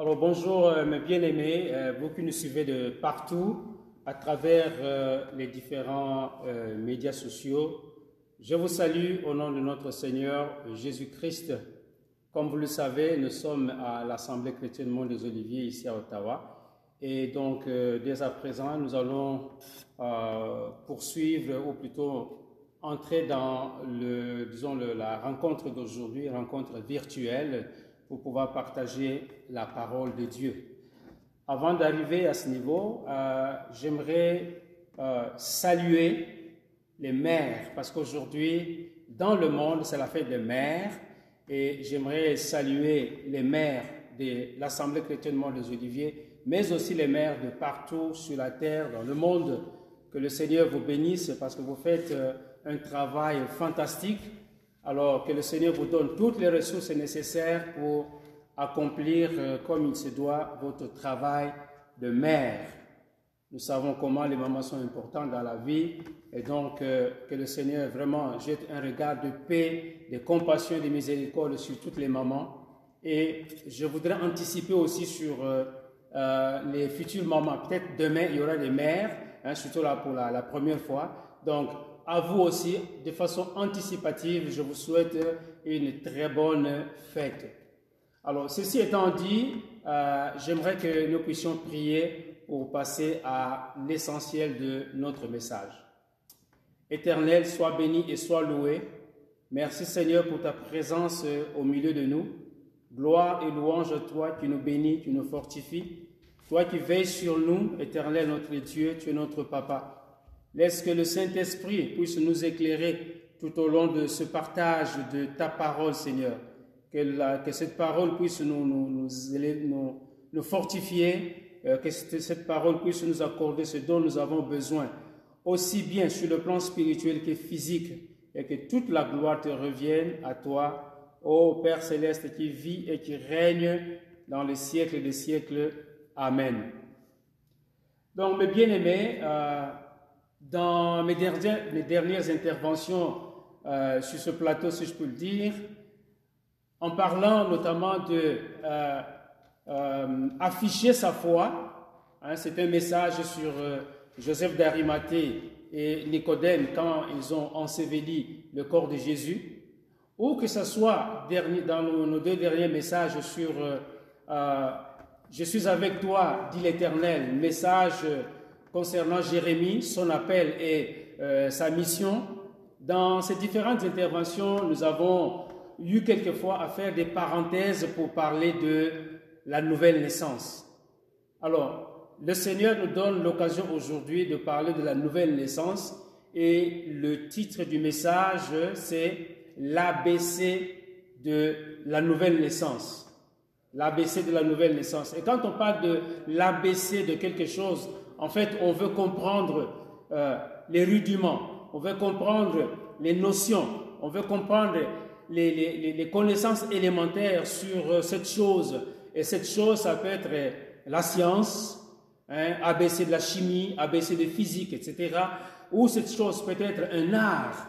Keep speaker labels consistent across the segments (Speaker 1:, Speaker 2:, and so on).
Speaker 1: Alors bonjour euh, mes bien-aimés, euh, vous qui nous suivez de partout à travers euh, les différents médias sociaux. Je vous salue au nom de notre Seigneur Jésus-Christ. Comme vous le savez, nous sommes à l'Assemblée chrétienne Monde des Oliviers ici à Ottawa. Et donc, dès à présent, nous allons poursuivre, ou plutôt entrer dans le, disons, la rencontre d'aujourd'hui, rencontre virtuelle pour pouvoir partager la parole de Dieu. Avant d'arriver à ce niveau, euh, j'aimerais euh, saluer les mères, parce qu'aujourd'hui, dans le monde, c'est la fête des mères, et j'aimerais saluer les mères de l'Assemblée chrétienne Monde des Oliviers, mais aussi les mères de partout sur la terre, dans le monde. Que le Seigneur vous bénisse parce que vous faites euh, un travail fantastique alors que le Seigneur vous donne toutes les ressources nécessaires pour accomplir euh, comme il se doit votre travail de mère. Nous savons comment les mamans sont importantes dans la vie et donc euh, que le Seigneur vraiment jette un regard de paix, de compassion et de miséricorde sur toutes les mamans. Et je voudrais anticiper aussi sur euh, les futures mamans. Peut-être demain, il y aura des mères, hein, surtout là pour la, la première fois. Donc, à vous aussi, de façon anticipative, je vous souhaite une très bonne fête. Alors, ceci étant dit, euh, j'aimerais que nous puissions prier pour passer à l'essentiel de notre message. Éternel, sois béni et sois loué. Merci Seigneur pour ta présence au milieu de nous. Gloire et louange à toi qui nous bénis, qui nous fortifie. Toi qui veilles sur nous, Éternel notre Dieu, tu es notre Papa. Laisse que le Saint-Esprit puisse nous éclairer tout au long de ce partage de ta parole, Seigneur. Que, cette parole puisse nous fortifier, euh, que cette, parole puisse nous accorder ce dont nous avons besoin, aussi bien sur le plan spirituel que physique, et que toute la gloire te revienne à toi, ô Père céleste qui vit et qui règne dans les siècles des siècles. Amen. Donc, mes bien-aimés, euh, dans mes dernières, interventions euh, sur ce plateau, si je peux le dire, en parlant notamment de euh, euh, afficher sa foi, hein, c'est un message sur Joseph d'Arimathée et Nicodème quand ils ont enseveli le corps de Jésus, ou que ce soit dans nos, deux derniers messages sur Je suis avec toi, dit l'Éternel, message concernant Jérémie, son appel et euh, sa mission. Dans ces différentes interventions, nous avons eu quelquefois à faire des parenthèses pour parler de la nouvelle naissance. Alors, le Seigneur nous donne l'occasion aujourd'hui de parler de la nouvelle naissance et le titre du message, c'est l'ABC de la nouvelle naissance. L'ABC de la nouvelle naissance. Et quand on parle de l'ABC de quelque chose, en fait, on veut comprendre euh, les rudiments, on veut comprendre les notions, on veut comprendre les, connaissances élémentaires sur euh, cette chose. Et cette chose, ça peut être euh, la science, hein, ABC de la chimie, ABC de physique, etc. Ou cette chose peut être un art,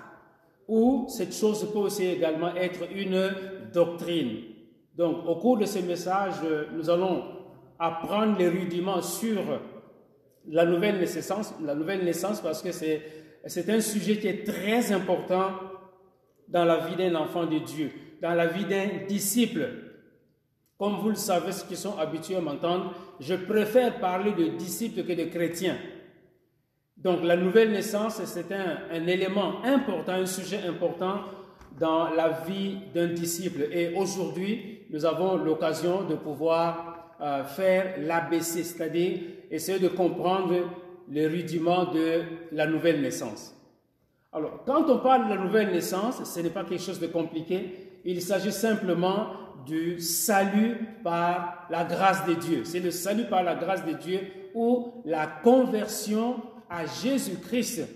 Speaker 1: ou cette chose peut aussi également être une doctrine. Donc, au cours de ce message, nous allons apprendre les rudiments sur la nouvelle naissance, la nouvelle naissance parce que c'est, un sujet qui est très important dans la vie d'un enfant de Dieu, dans la vie d'un disciple. Comme vous le savez, ceux qui sont habitués à m'entendre, je préfère parler de disciples que de chrétiens. Donc la nouvelle naissance, c'est un, un élément important, un sujet important dans la vie d'un disciple. Et aujourd'hui, nous avons l'occasion de pouvoir euh, faire l'ABC, c'est-à-dire essayer de comprendre les rudiments de la nouvelle naissance. Alors, quand on parle de la nouvelle naissance, ce n'est pas quelque chose de compliqué. Il s'agit simplement du salut par la grâce de Dieu. C'est le salut par la grâce de Dieu ou la conversion à Jésus-Christ.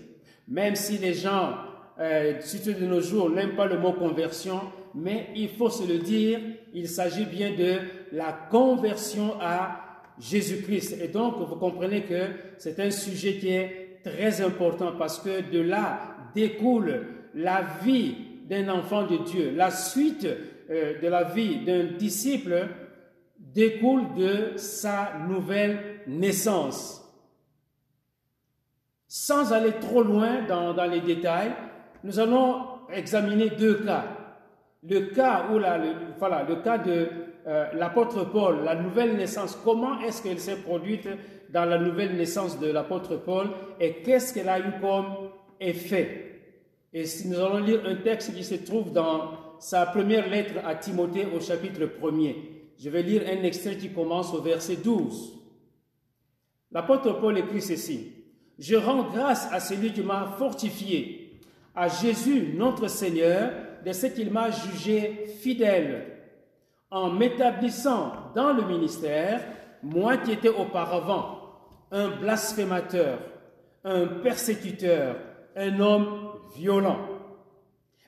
Speaker 1: Même si les gens, euh, surtout de nos jours, n'aiment pas le mot conversion, mais il faut se le dire, il s'agit bien de la conversion à Jésus-Christ. Et donc, vous comprenez que c'est un sujet qui est très important parce que de là découle la vie d'un enfant de Dieu, la suite euh, de la vie d'un disciple découle de sa nouvelle naissance. Sans aller trop loin dans, les détails, nous allons examiner deux cas. Le cas où la, voilà, le cas de euh, l'apôtre Paul, la nouvelle naissance, comment est-ce qu'elle s'est produite dans la nouvelle naissance de l'apôtre Paul et qu'est-ce qu'elle a eu comme effet? Et si nous allons lire un texte qui se trouve dans sa première lettre à Timothée au chapitre 1er. Je vais lire un extrait qui commence au verset 12. L'apôtre Paul écrit ceci. Je rends grâce à celui qui m'a fortifié, à Jésus notre Seigneur, de ce qu'il m'a jugé fidèle, en m'établissant dans le ministère, moi qui étais auparavant un blasphémateur, un persécuteur, un homme violent.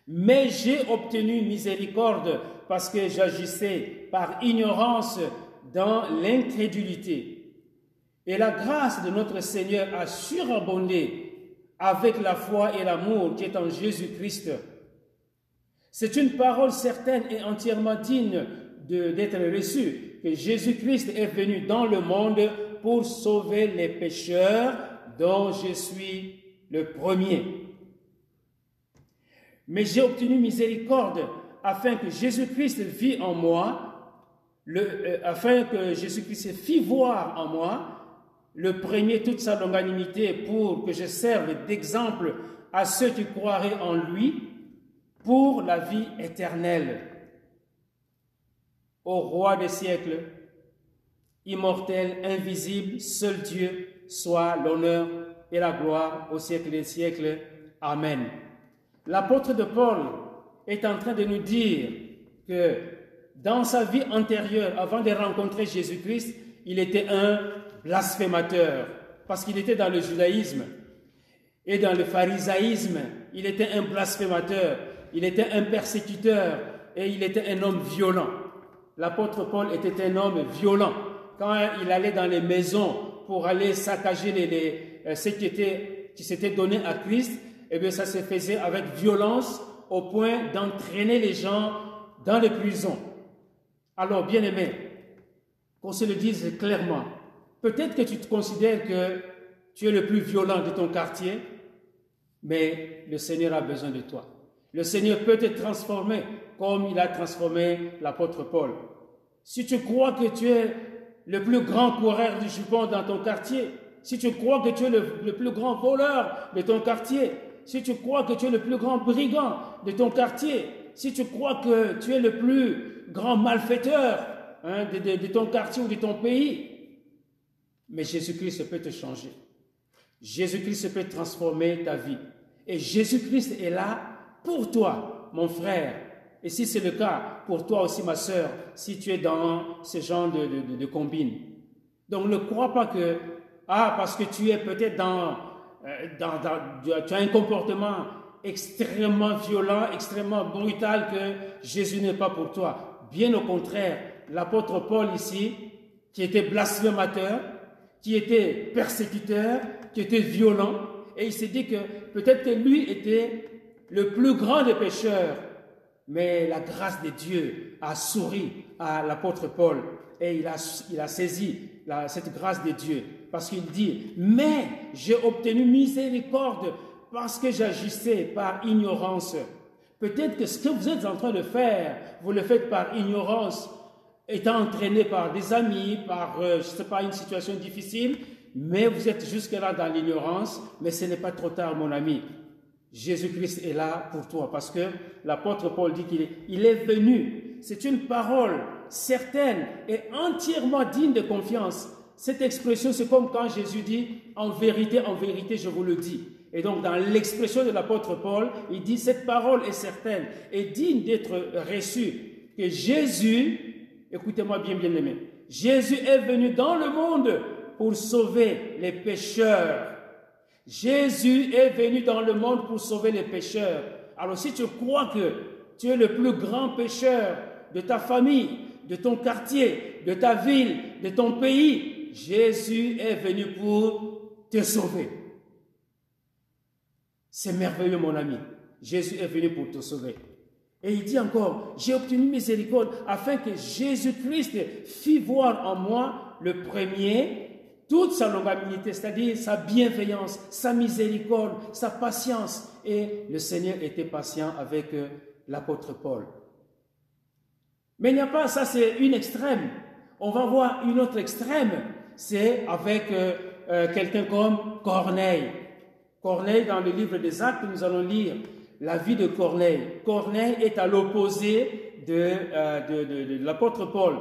Speaker 1: Mais j'ai obtenu miséricorde parce que j'agissais par ignorance dans l'incrédulité. Et la grâce de notre Seigneur a surabondé avec la foi et l'amour qui est en Jésus-Christ. C'est une parole certaine et entièrement digne d'être reçue, que Jésus-Christ est venu dans le monde pour sauver les pécheurs dont je suis le premier. Mais j'ai obtenu miséricorde afin que Jésus-Christ vit en moi, euh, afin que Jésus-Christ fit voir en moi le premier toute sa longanimité pour que je serve d'exemple à ceux qui croiraient en lui pour la vie éternelle. Au roi des siècles, immortel, invisible, seul Dieu, soit l'honneur et la gloire au siècle des siècles. Amen. L'apôtre de Paul est en train de nous dire que dans sa vie antérieure, avant de rencontrer Jésus-Christ, il était un blasphémateur, parce qu'il était dans le judaïsme et dans le pharisaïsme. Il était un blasphémateur, il était un persécuteur et il était un homme violent. L'apôtre Paul était un homme violent. Quand il allait dans les maisons pour aller saccager les, euh, ce qui, qui s'était donné à Christ, eh bien ça se faisait avec violence au point d'entraîner les gens dans les prisons. Alors, bien aimé, qu'on se le dise clairement, peut-être que tu te considères que tu es le plus violent de ton quartier, mais le Seigneur a besoin de toi. Le Seigneur peut te transformer comme il a transformé l'apôtre Paul. Si tu crois que tu es le plus grand coureur du jupon dans ton quartier, si tu crois que tu es le, plus grand voleur de ton quartier, si tu crois que tu es le plus grand brigand de ton quartier, si tu crois que tu es le plus grand malfaiteur hein, de, ton quartier ou de ton pays, mais Jésus-Christ peut te changer. Jésus-Christ peut transformer ta vie. Et Jésus-Christ est là pour toi, mon frère. Et si c'est le cas pour toi aussi, ma soeur, si tu es dans ce genre de, combine. Donc ne crois pas que, ah, parce que tu es peut-être dans euh, tu as un comportement extrêmement violent, extrêmement brutal que Jésus n'est pas pour toi. Bien au contraire, l'apôtre Paul ici, qui était blasphémateur, qui était persécuteur, qui était violent, et il s'est dit que peut-être lui était le plus grand des pécheurs, mais la grâce de Dieu a souri à l'apôtre Paul et il a, il a saisi cette grâce de Dieu parce qu'il dit, mais j'ai obtenu miséricorde parce que j'agissais par ignorance. Peut-être que ce que vous êtes en train de faire, vous le faites par ignorance, étant entraîné par des amis, par, euh, pas, une situation difficile, mais vous êtes jusque-là dans l'ignorance, mais ce n'est pas trop tard, mon ami. Jésus-Christ est là pour toi parce que l'apôtre Paul dit qu'il est, venu. C'est une parole certaine et entièrement digne de confiance. Cette expression, c'est comme quand Jésus dit, en vérité, en vérité, je vous le dis. Et donc, dans l'expression de l'apôtre Paul, il dit, cette parole est certaine et digne d'être reçue. Que Jésus, écoutez-moi bien, bien aimé, Jésus est venu dans le monde pour sauver les pécheurs. Jésus est venu dans le monde pour sauver les pécheurs. Alors si tu crois que tu es le plus grand pécheur de ta famille, de ton quartier, de ta ville, de ton pays, Jésus est venu pour te sauver. C'est merveilleux, mon ami. Jésus est venu pour te sauver. Et il dit encore, j'ai obtenu miséricorde afin que Jésus-Christ fit voir en moi le premier toute sa longanimité, c'est-à-dire sa bienveillance, sa miséricorde, sa patience. Et le Seigneur était patient avec euh, l'apôtre Paul. Mais il n'y a pas, ça c'est une extrême. On va voir une autre extrême, c'est avec euh, euh, quelqu'un comme Corneille. Corneille, dans le livre des Actes, nous allons lire la vie de Corneille. Corneille est à l'opposé de, de l'apôtre Paul.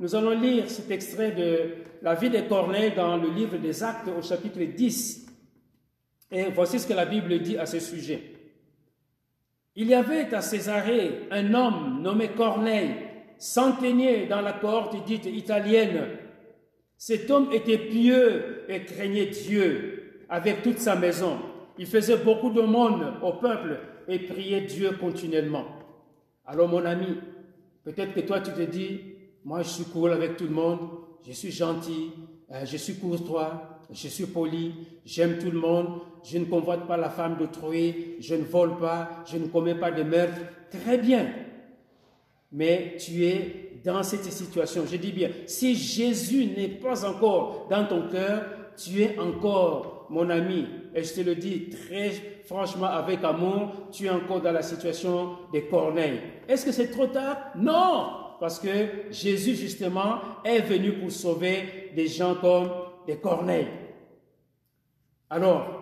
Speaker 1: Nous allons lire cet extrait de la vie de Corneille dans le livre des Actes au chapitre 10. Et voici ce que la Bible dit à ce sujet. Il y avait à Césarée un homme nommé Corneille, centenier dans la cohorte dite italienne. Cet homme était pieux et craignait Dieu avec toute sa maison. Il faisait beaucoup monde au peuple et priait Dieu continuellement. Alors mon ami, peut-être que toi tu te dis, moi, je suis cool avec tout le monde, je suis gentil, euh, je suis courtois, je suis poli, j'aime tout le monde, je ne convoite pas la femme d'autrui, je ne vole pas, je ne commets pas de meurtre. Très bien. Mais tu es dans cette situation. Je dis bien, si Jésus n'est pas encore dans ton cœur, tu es encore mon ami. Et je te le dis très franchement avec amour, tu es encore dans la situation des corneilles. Est-ce que c'est trop tard? Non parce que Jésus, justement, est venu pour sauver des gens comme des corneilles. Alors,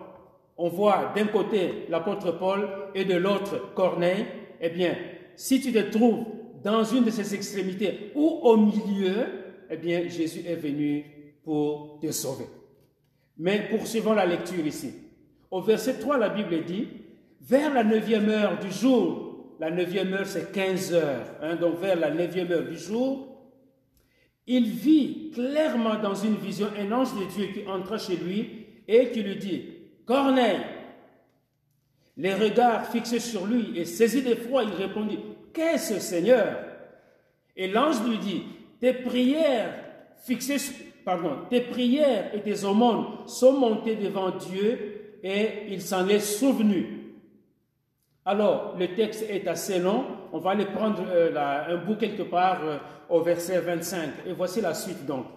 Speaker 1: on voit d'un côté l'apôtre Paul et de l'autre Corneille. Eh bien, si tu te trouves dans une de ces extrémités ou au milieu, eh bien, Jésus est venu pour te sauver. Mais poursuivons la lecture ici. Au verset 3, la Bible dit, vers la neuvième heure du jour, la neuvième heure, c'est 15 heures, hein, donc vers la neuvième heure du jour, il vit clairement dans une vision un ange de Dieu qui entra chez lui et qui lui dit, Corneille, les regards fixés sur lui et saisi d'effroi, il répondit, Qu'est-ce Seigneur? Et l'ange lui dit, Tes prières fixées, pardon, tes prières et tes aumônes sont montées devant Dieu et il s'en est souvenu. Alors, le texte est assez long. On va aller prendre euh, un bout quelque part euh, au verset 25. Et voici la suite donc.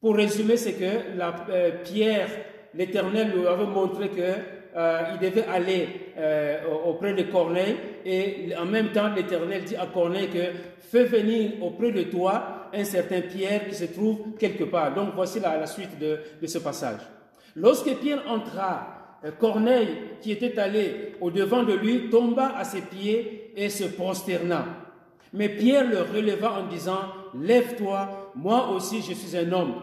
Speaker 1: Pour résumer, c'est que la, euh, Pierre, l'Éternel lui avait montré que il devait aller auprès de Corneille et en même temps l'Éternel dit à Corneille que fais venir auprès de toi un certain Pierre qui se trouve quelque part. Donc voici la, suite de, de ce passage. Lorsque Pierre entra Corneille, qui était allé au-devant de lui, tomba à ses pieds et se prosterna. Mais Pierre le releva en disant, Lève-toi, moi aussi je suis un homme.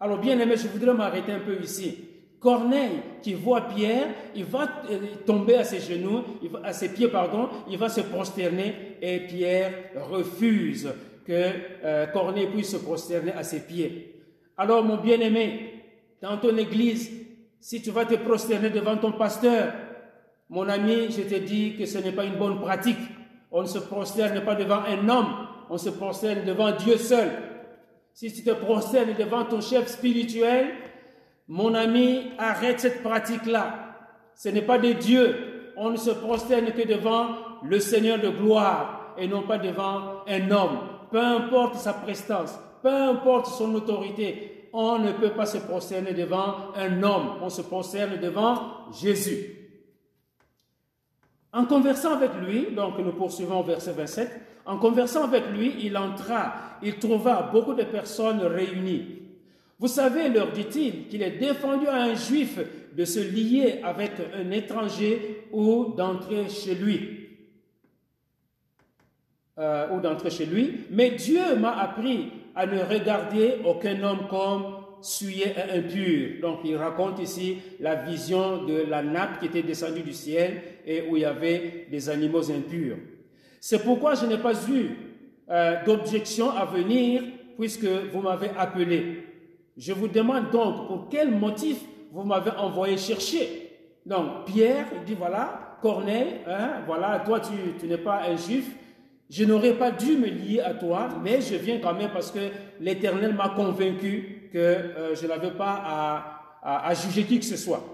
Speaker 1: Alors bien aimé, je voudrais m'arrêter un peu ici. Corneille, qui voit Pierre, il va euh, tomber à ses genoux, à ses pieds, pardon, il va se prosterner et Pierre refuse que euh, Corneille puisse se prosterner à ses pieds. Alors mon bien-aimé, dans ton église, si tu vas te prosterner devant ton pasteur, mon ami, je te dis que ce n'est pas une bonne pratique. On ne se prosterne pas devant un homme, on se prosterne devant Dieu seul. Si tu te prosternes devant ton chef spirituel, mon ami, arrête cette pratique-là. Ce n'est pas de Dieu. On ne se prosterne que devant le Seigneur de gloire et non pas devant un homme. Peu importe sa prestance, peu importe son autorité, on ne peut pas se prosterner devant un homme, on se prosterne devant Jésus. En conversant avec lui, donc nous poursuivons au verset 27, en conversant avec lui, il entra, il trouva beaucoup de personnes réunies. Vous savez, leur dit-il, qu'il est défendu à un juif de se lier avec un étranger ou d'entrer chez lui. Euh, ou d'entrer chez lui, mais Dieu m'a appris à ne regarder aucun homme comme souillé et impur. Donc il raconte ici la vision de la nappe qui était descendue du ciel et où il y avait des animaux impurs. C'est pourquoi je n'ai pas eu euh, d'objection à venir puisque vous m'avez appelé. Je vous demande donc pour quel motif vous m'avez envoyé chercher. Donc Pierre dit voilà, Corneille, hein, voilà, toi tu, tu n'es pas un juif, je n'aurais pas dû me lier à toi, mais je viens quand même parce que l'Éternel m'a convaincu que euh, je n'avais pas à, juger qui que ce soit.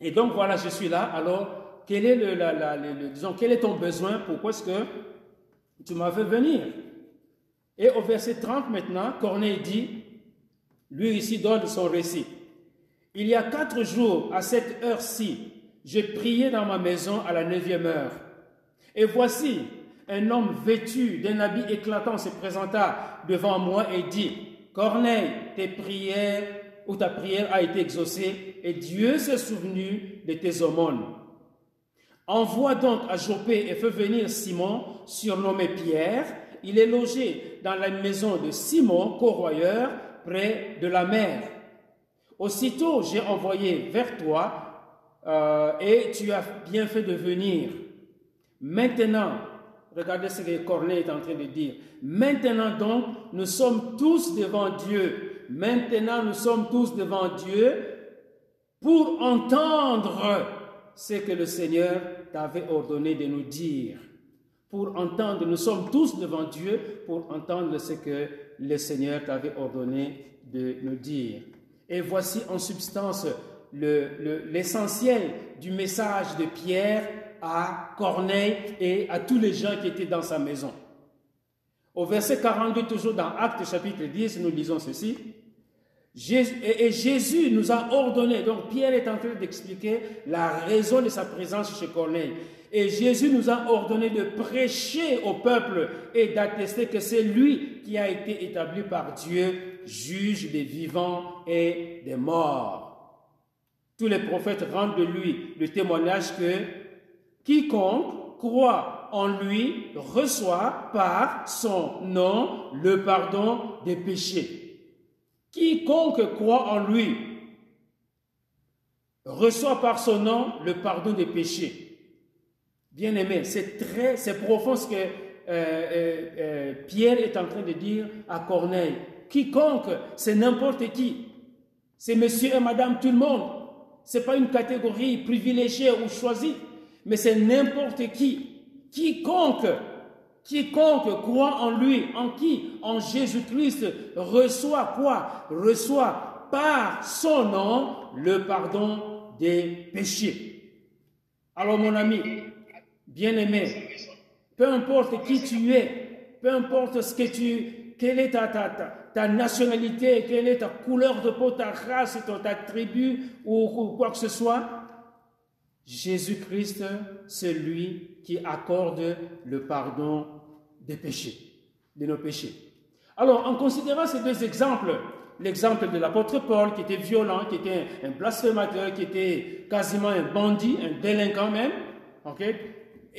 Speaker 1: Et donc voilà, je suis là. Alors quel est, le, disons, quel est ton besoin? Pourquoi est-ce que tu m'as fait venir? Et au verset 30 maintenant, Corneille dit, lui ici donne son récit. Il y a quatre jours, à cette heure-ci, j'ai prié dans ma maison à la neuvième heure. Et voici, un homme vêtu d'un habit éclatant se présenta devant moi et dit, Corneille, tes prières ou ta prière a été exaucée et Dieu s'est souvenu de tes aumônes. Envoie donc à Jopé et fais venir Simon, surnommé Pierre. Il est logé dans la maison de Simon, corroyeur, près de la mer. Aussitôt j'ai envoyé vers toi euh, et tu as bien fait de venir. Maintenant, regardez ce que Corneille est en train de dire. Maintenant donc, nous sommes tous devant Dieu. Maintenant, nous sommes tous devant Dieu pour entendre ce que le Seigneur t'avait ordonné de nous dire. Pour entendre, nous sommes tous devant Dieu pour entendre ce que le Seigneur t'avait ordonné de nous dire. Et voici en substance l'essentiel le, du message de Pierre à Corneille et à tous les gens qui étaient dans sa maison. Au verset 42, toujours dans Actes chapitre 10, nous lisons ceci. Et Jésus nous a ordonné, donc Pierre est en train d'expliquer la raison de sa présence chez Corneille. Et Jésus nous a ordonné de prêcher au peuple et d'attester que c'est lui qui a été établi par Dieu, juge des vivants et des morts. Tous les prophètes rendent de lui le témoignage que quiconque croit en lui reçoit par son nom le pardon des péchés. Quiconque croit en lui reçoit par son nom le pardon des péchés. Bien aimé, c'est très, c'est profond ce que euh, euh, euh, Pierre est en train de dire à Corneille. Quiconque, c'est n'importe qui. C'est monsieur et madame tout le monde. C'est pas une catégorie privilégiée ou choisie, mais c'est n'importe qui. Quiconque Quiconque croit en lui, en qui? En Jésus-Christ, reçoit quoi? Reçoit par son nom le pardon des péchés. Alors mon ami, bien-aimé, peu importe qui tu es, peu importe ce que tu, quelle est ta, ta, ta, nationalité, quelle est ta couleur de peau, ta race, ta, tribu ou quoi que ce soit, Jésus-Christ, c'est lui qui accorde le pardon des péchés, de nos péchés. Alors, en considérant ces deux exemples, l'exemple de l'apôtre Paul qui était violent, qui était un blasphémateur, qui était quasiment un bandit, un délinquant même, ok,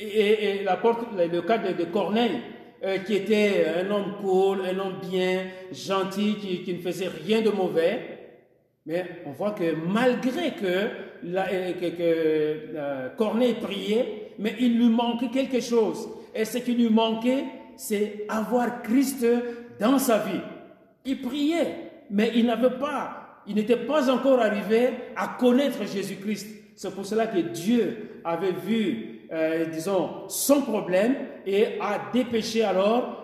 Speaker 1: et, et, le cas de, Corneille, euh, qui était un homme cool, un homme bien, gentil, qui, ne faisait rien de mauvais, mais on voit que malgré que, la, euh, que, euh, Corneille priait, mais il lui manquait quelque chose. Et ce qui lui manquait, c'est avoir Christ dans sa vie. Il priait, mais il n'avait pas, il n'était pas encore arrivé à connaître Jésus-Christ. C'est pour cela que Dieu avait vu, euh, disons, son problème et a dépêché alors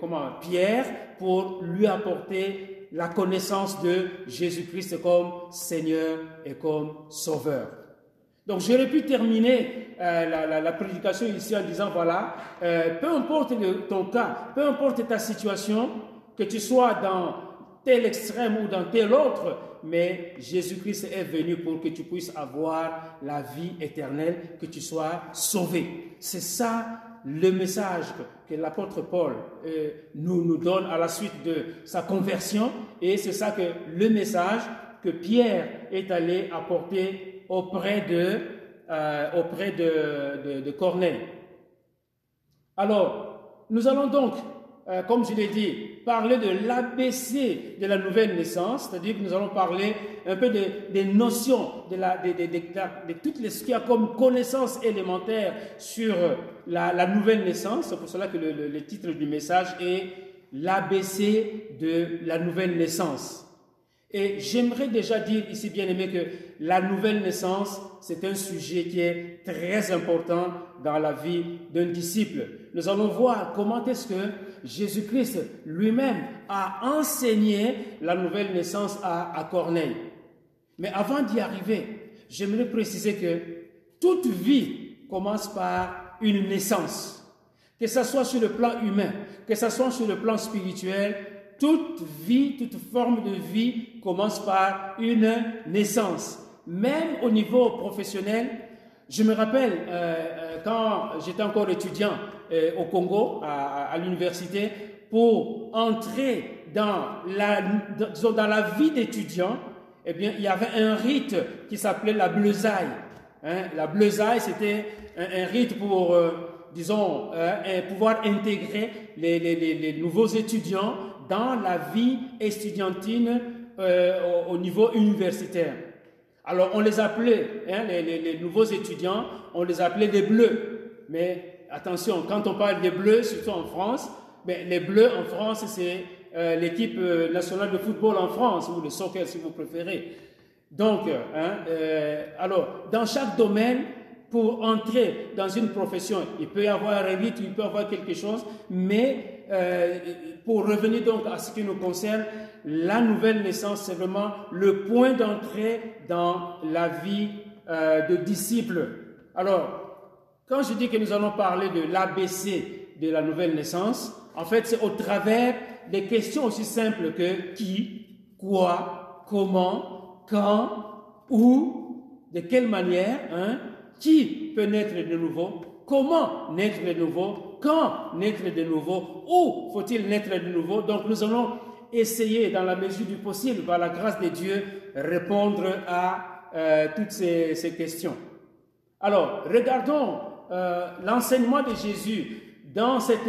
Speaker 1: comment, Pierre pour lui apporter la connaissance de Jésus-Christ comme Seigneur et comme Sauveur. Donc j'aurais pu terminer euh, la, prédication ici en disant, voilà, euh, peu importe ton cas, peu importe ta situation, que tu sois dans tel extrême ou dans tel autre, mais Jésus-Christ est venu pour que tu puisses avoir la vie éternelle, que tu sois sauvé. C'est ça le message que, l'apôtre Paul euh, nous, donne à la suite de sa conversion, et c'est ça que le message que Pierre est allé apporter auprès de, euh, auprès de, de. Alors, nous allons donc, euh, comme je l'ai dit, parler de l'ABC de la nouvelle naissance, c'est-à-dire que nous allons parler un peu des notions, de, la, de, de, les, ce qu'il y a comme connaissances élémentaires sur la, la nouvelle naissance. C'est pour cela que le, le titre du message est l'ABC de la nouvelle naissance. Et j'aimerais déjà dire ici, bien aimé, que la nouvelle naissance, c'est un sujet qui est très important dans la vie d'un disciple. Nous allons voir comment est-ce que Jésus-Christ lui-même a enseigné la nouvelle naissance à, à Corneille. Mais avant d'y arriver, j'aimerais préciser que toute vie commence par une naissance. Que ce soit sur le plan humain, que ce soit sur le plan spirituel, toute vie, toute forme de vie commence par une naissance. Même au niveau professionnel, je me rappelle euh, euh, quand j'étais encore étudiant euh, au Congo, à, l'université, pour entrer dans la, dans, la vie d'étudiant, eh bien, il y avait un rite qui s'appelait la bleusaille. Hein. La bleusaille, c'était un, rite pour, disons, pouvoir intégrer les, les, les, nouveaux étudiants dans la vie estudiantine au, au niveau universitaire. Alors on les appelait, hein, les, nouveaux étudiants, on les appelait des bleus. Mais attention, quand on parle des bleus, surtout en France, ben, les bleus en France, c'est euh, l'équipe euh, nationale de football en France, ou le soccer si vous préférez. Donc, hein, euh, alors, dans chaque domaine, pour entrer dans une profession, il peut y avoir un il peut y avoir quelque chose, mais pour revenir donc à ce qui nous concerne, la nouvelle naissance, c'est vraiment le point d'entrée dans la vie de disciple. Alors, quand je dis que nous allons parler de l'ABC de la nouvelle naissance, en fait, c'est au travers des questions aussi simples que qui, quoi, comment, quand, où, de quelle manière, hein, qui peut naître de nouveau, comment naître de nouveau, quand naître de nouveau, où faut-il naître de nouveau. Donc nous allons essayer, dans la mesure du possible, par la grâce de Dieu, répondre à euh, toutes ces, questions. Alors, regardons euh, l'enseignement de Jésus dans cette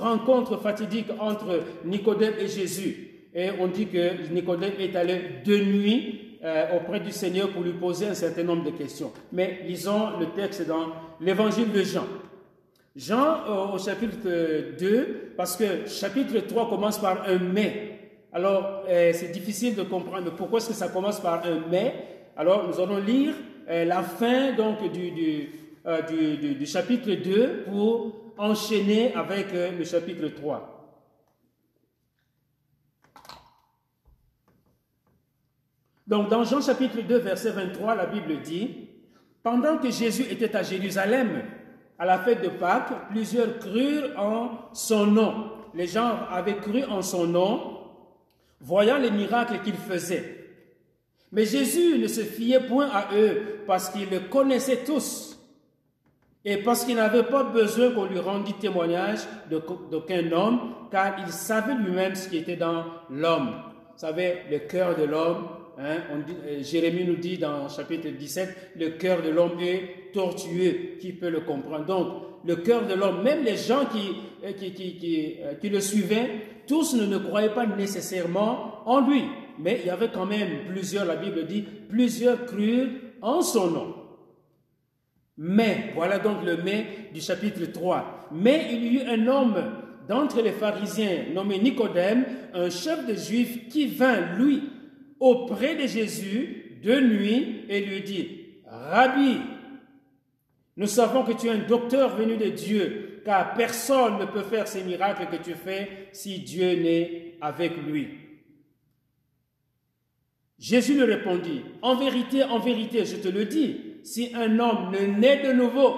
Speaker 1: rencontre fatidique entre Nicodème et Jésus. Et on dit que Nicodème est allé de nuit euh, auprès du Seigneur pour lui poser un certain nombre de questions. Mais lisons le texte dans l'évangile de Jean. Jean euh, au chapitre 2, parce que chapitre 3 commence par un mais. Alors, euh, c'est difficile de comprendre pourquoi est-ce que ça commence par un mais. Alors, nous allons lire euh, la fin donc du, du, du, chapitre 2 pour enchaîner avec le chapitre 3. Donc, dans Jean chapitre 2, verset 23, la Bible dit, Pendant que Jésus était à Jérusalem, à la fête de Pâques, plusieurs crurent en son nom. Les gens avaient cru en son nom, voyant les miracles qu'il faisait. Mais Jésus ne se fiait point à eux parce qu'il les connaissait tous et parce qu'il n'avait pas besoin qu'on lui rendît témoignage d'aucun homme, car il savait lui-même ce qui était dans l'homme. Vous savez, le cœur de l'homme Hein, euh, Jérémie nous dit dans chapitre 17, le cœur de l'homme est tortueux, qui peut le comprendre? Donc, le cœur de l'homme, même les gens qui, euh, qui, qui, euh, qui, le suivaient, tous ne, ne croyaient pas nécessairement en lui. Mais il y avait quand même plusieurs, la Bible dit, plusieurs crurent en son nom. Mais, voilà donc le mais du chapitre 3. Mais il y eut un homme d'entre les pharisiens nommé Nicodème, un chef de juifs, qui vint, lui, auprès de Jésus de nuit et lui dit, Rabbi, nous savons que tu es un docteur venu de Dieu, car personne ne peut faire ces miracles que tu fais si Dieu n'est avec lui. Jésus lui répondit, En vérité, en vérité, je te le dis, si un homme ne naît de nouveau,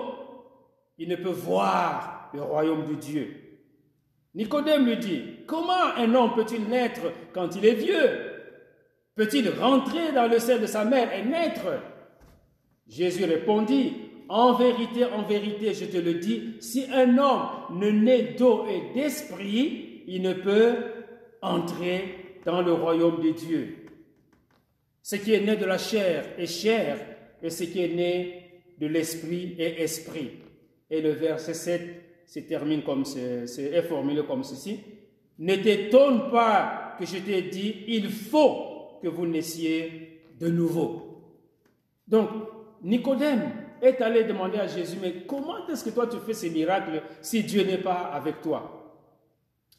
Speaker 1: il ne peut voir le royaume de Dieu. Nicodème lui dit, Comment un homme peut-il naître quand il est vieux? Peut-il rentrer dans le sein de sa mère et naître? Jésus répondit, En vérité, en vérité, je te le dis, si un homme ne naît d'eau et d'esprit, il ne peut entrer dans le royaume de Dieu. Ce qui est né de la chair est chair, et ce qui est né de l'esprit est esprit. Et le verset 7 se termine comme est formulé comme ceci. Ne t'étonne pas que je t'ai dit, il faut que vous naissiez de nouveau. Donc, Nicodème est allé demander à Jésus, mais comment est-ce que toi tu fais ces miracles si Dieu n'est pas avec toi?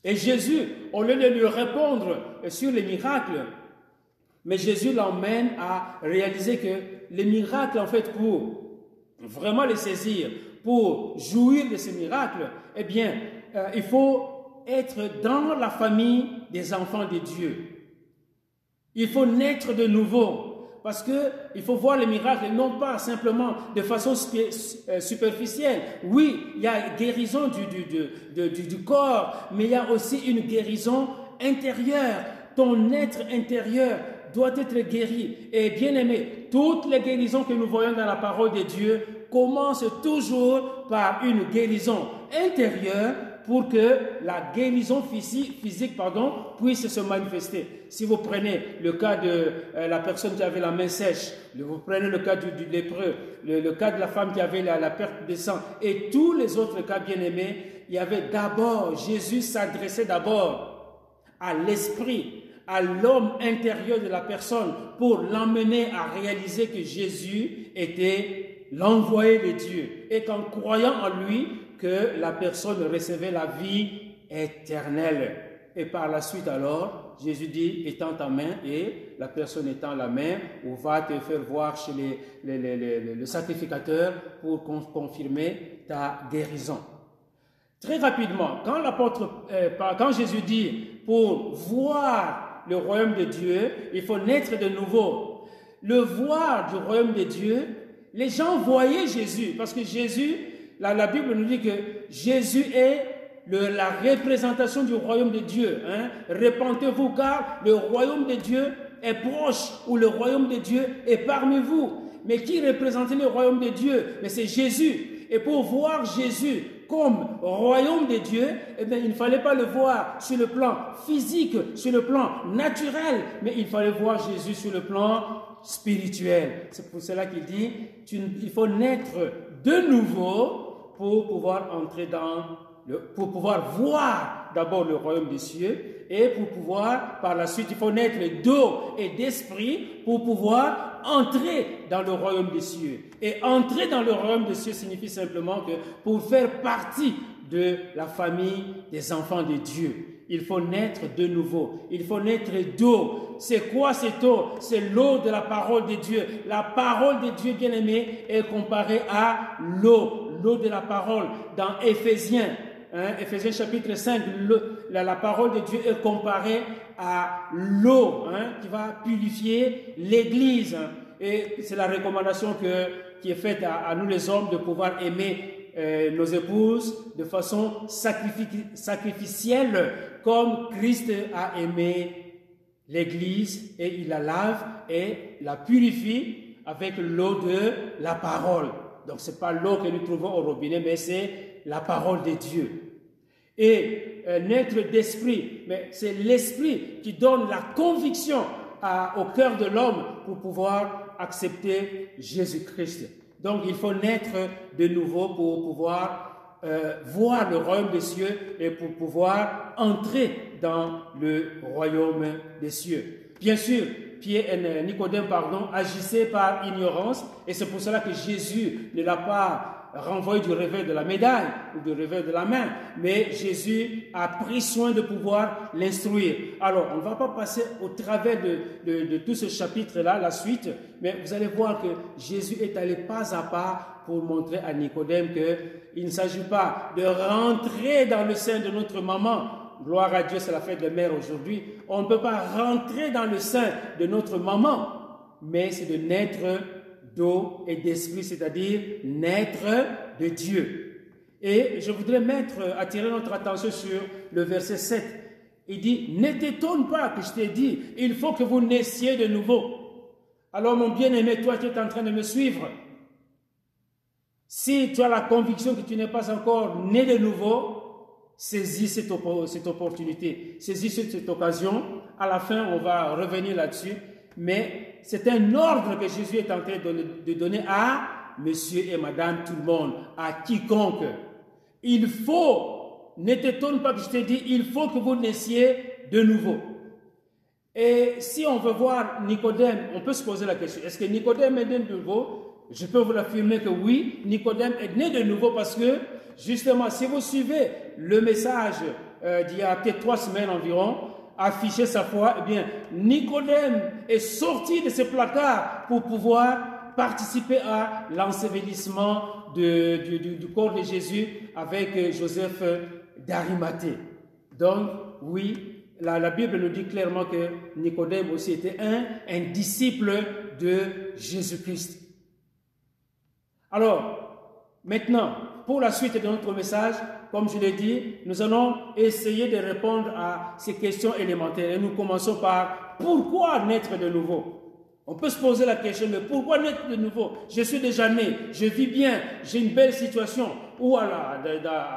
Speaker 1: Et Jésus, au lieu de lui répondre sur les miracles, mais Jésus l'emmène à réaliser que les miracles, en fait, pour vraiment les saisir, pour jouir de ces miracles, eh bien, euh, il faut être dans la famille des enfants de Dieu. Il faut naître de nouveau. Parce qu'il faut voir les miracles non pas simplement de façon euh, superficielle. Oui, il y a guérison du, corps, mais il y a aussi une guérison intérieure. Ton être intérieur doit être guéri. Et bien aimé, toutes les guérisons que nous voyons dans la parole de Dieu commencent toujours par une guérison intérieure pour que la guérison physique, puisse se manifester. Si vous prenez le cas de euh, la personne qui avait la main sèche, vous prenez le cas du, lépreux, le, cas de la femme qui avait la, la perte de sang, et tous les autres cas bien aimés, il y avait d'abord, Jésus s'adressait d'abord à l'esprit, à l'homme intérieur de la personne pour l'emmener à réaliser que Jésus était l'envoyé de Dieu et qu'en croyant en lui, que la personne recevait la vie éternelle. Et par la suite alors, Jésus dit, étends ta main et la personne étend la main ou va te faire voir chez les, le sacrificateur pour confirmer ta guérison. Très rapidement, quand euh, quand Jésus dit, pour voir le royaume de Dieu, il faut naître de nouveau. Le voir du royaume de Dieu, les gens voyaient Jésus parce que Jésus la, Bible nous dit que Jésus est la représentation du royaume de Dieu. Hein. Répentez-vous car le royaume de Dieu est proche ou le royaume de Dieu est parmi vous. Mais qui représentait le royaume de Dieu? Mais c'est Jésus. Et pour voir Jésus comme royaume de Dieu, eh bien, il ne fallait pas le voir sur le plan physique, sur le plan naturel, mais il fallait voir Jésus sur le plan spirituel. C'est pour cela qu'il dit, il faut naître de nouveau pour pouvoir entrer dans le, pour pouvoir voir d'abord le royaume des cieux et pour pouvoir, par la suite, il faut naître d'eau et d'esprit pour pouvoir entrer dans le royaume des cieux. Et entrer dans le royaume des cieux signifie simplement que pour faire partie de la famille des enfants de Dieu, il faut naître de nouveau. Il faut naître d'eau. C'est quoi cette eau? C'est l'eau de la parole de Dieu. La parole de Dieu, bien aimé, est comparée à l'eau l'eau de la parole. Dans Éphésiens, hein, Éphésiens chapitre 5, la, parole de Dieu est comparée à l'eau hein, qui va purifier l'Église. Et c'est la recommandation qui est faite à, nous les hommes de pouvoir aimer euh, nos épouses de façon sacrificielle comme Christ a aimé l'Église et il la lave et la purifie avec l'eau de la parole. Donc ce n'est pas l'eau que nous trouvons au robinet, mais c'est la parole de Dieu. Et euh, naître d'esprit, mais c'est l'esprit qui donne la conviction au cœur de l'homme pour pouvoir accepter Jésus-Christ. Donc il faut naître de nouveau pour pouvoir euh, voir le royaume des cieux et pour pouvoir entrer dans le royaume des cieux. Bien sûr, Pierre, Nicodème pardon, agissait par ignorance et c'est pour cela que Jésus ne l'a pas renvoyé du réveil de la médaille ou du réveil de la main, mais Jésus a pris soin de pouvoir l'instruire. Alors, on ne va pas passer au travers de, tout ce chapitre-là, la suite, mais vous allez voir que Jésus est allé pas à pas pour montrer à Nicodème qu'il ne s'agit pas de rentrer dans le sein de notre maman, Gloire à Dieu, c'est la fête des mères aujourd'hui. On ne peut pas rentrer dans le sein de notre maman, mais c'est de naître d'eau et d'esprit, c'est-à-dire naître de Dieu. Et je voudrais mettre, attirer notre attention sur le verset 7. Il dit, ne t'étonne pas que je t'ai dit, il faut que vous naissiez de nouveau. Alors mon bien-aimé, toi qui es en train de me suivre, si tu as la conviction que tu n'es pas encore né de nouveau, saisis cette opportunité, saisis cette occasion. À la fin, on va revenir là-dessus. Mais c'est un ordre que Jésus est en train de, donner à monsieur et madame, tout le monde, à quiconque. Il faut, ne t'étonne pas que je te dis, il faut que vous naissiez de nouveau. Et si on veut voir Nicodème, on peut se poser la question, est-ce que Nicodème est né de nouveau? Je peux vous l'affirmer que oui, Nicodème est né de nouveau parce que justement, si vous suivez le message euh, d'il y a peut-être trois semaines environ, afficher sa foi, eh bien, Nicodème est sorti de ce placard pour pouvoir participer à l'ensevelissement du, corps de Jésus avec euh, Joseph d'Arimathée. Donc, oui, la, Bible nous dit clairement que Nicodème aussi était un disciple de Jésus-Christ. Alors, maintenant, pour la suite de notre message, comme je l'ai dit, nous allons essayer de répondre à ces questions élémentaires. Et nous commençons par pourquoi naître de nouveau? On peut se poser la question, mais pourquoi naître de nouveau? Je suis déjà né, je vis bien, j'ai une belle situation. Ou à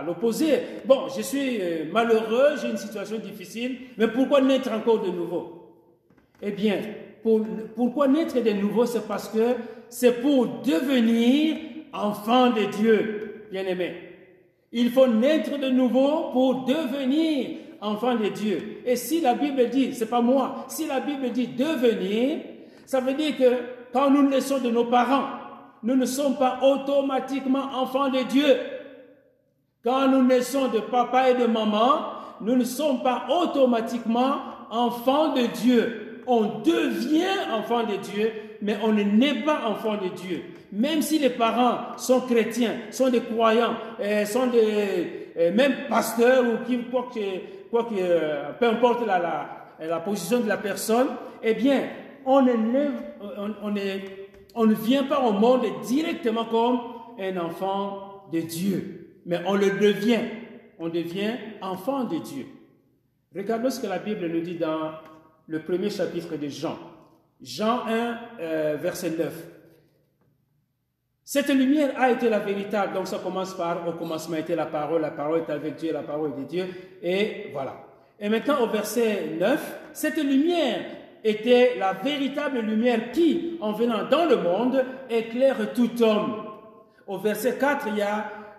Speaker 1: l'opposé, bon, je suis euh, malheureux, j'ai une situation difficile, mais pourquoi naître encore de nouveau? Eh bien, pourquoi naître de nouveau C'est parce que c'est pour devenir enfant de Dieu, bien aimé. Il faut naître de nouveau pour devenir enfant de Dieu. Et si la Bible dit, c'est pas moi, si la Bible dit devenir, ça veut dire que quand nous naissons de nos parents, nous ne sommes pas automatiquement enfants de Dieu. Quand nous naissons de papa et de maman, nous ne sommes pas automatiquement enfants de Dieu. On devient enfant de Dieu, mais on ne naît pas enfant de Dieu. Même si les parents sont chrétiens, sont des croyants, euh, sont des euh, même pasteurs ou qui, quoi que, quoi que, euh, peu importe la, la, la, position de la personne, eh bien, on, est, on ne vient pas au monde directement comme un enfant de Dieu, mais on le devient. On devient enfant de Dieu. Regardons ce que la Bible nous dit dans le premier chapitre de Jean. Jean 1, verset 9. Cette lumière a été la véritable. Donc ça commence par au commencement était la parole, la parole est avec Dieu, la parole est de Dieu. Et voilà. Et maintenant au verset 9, cette lumière était la véritable lumière qui, en venant dans le monde, éclaire tout homme. Au verset 4, il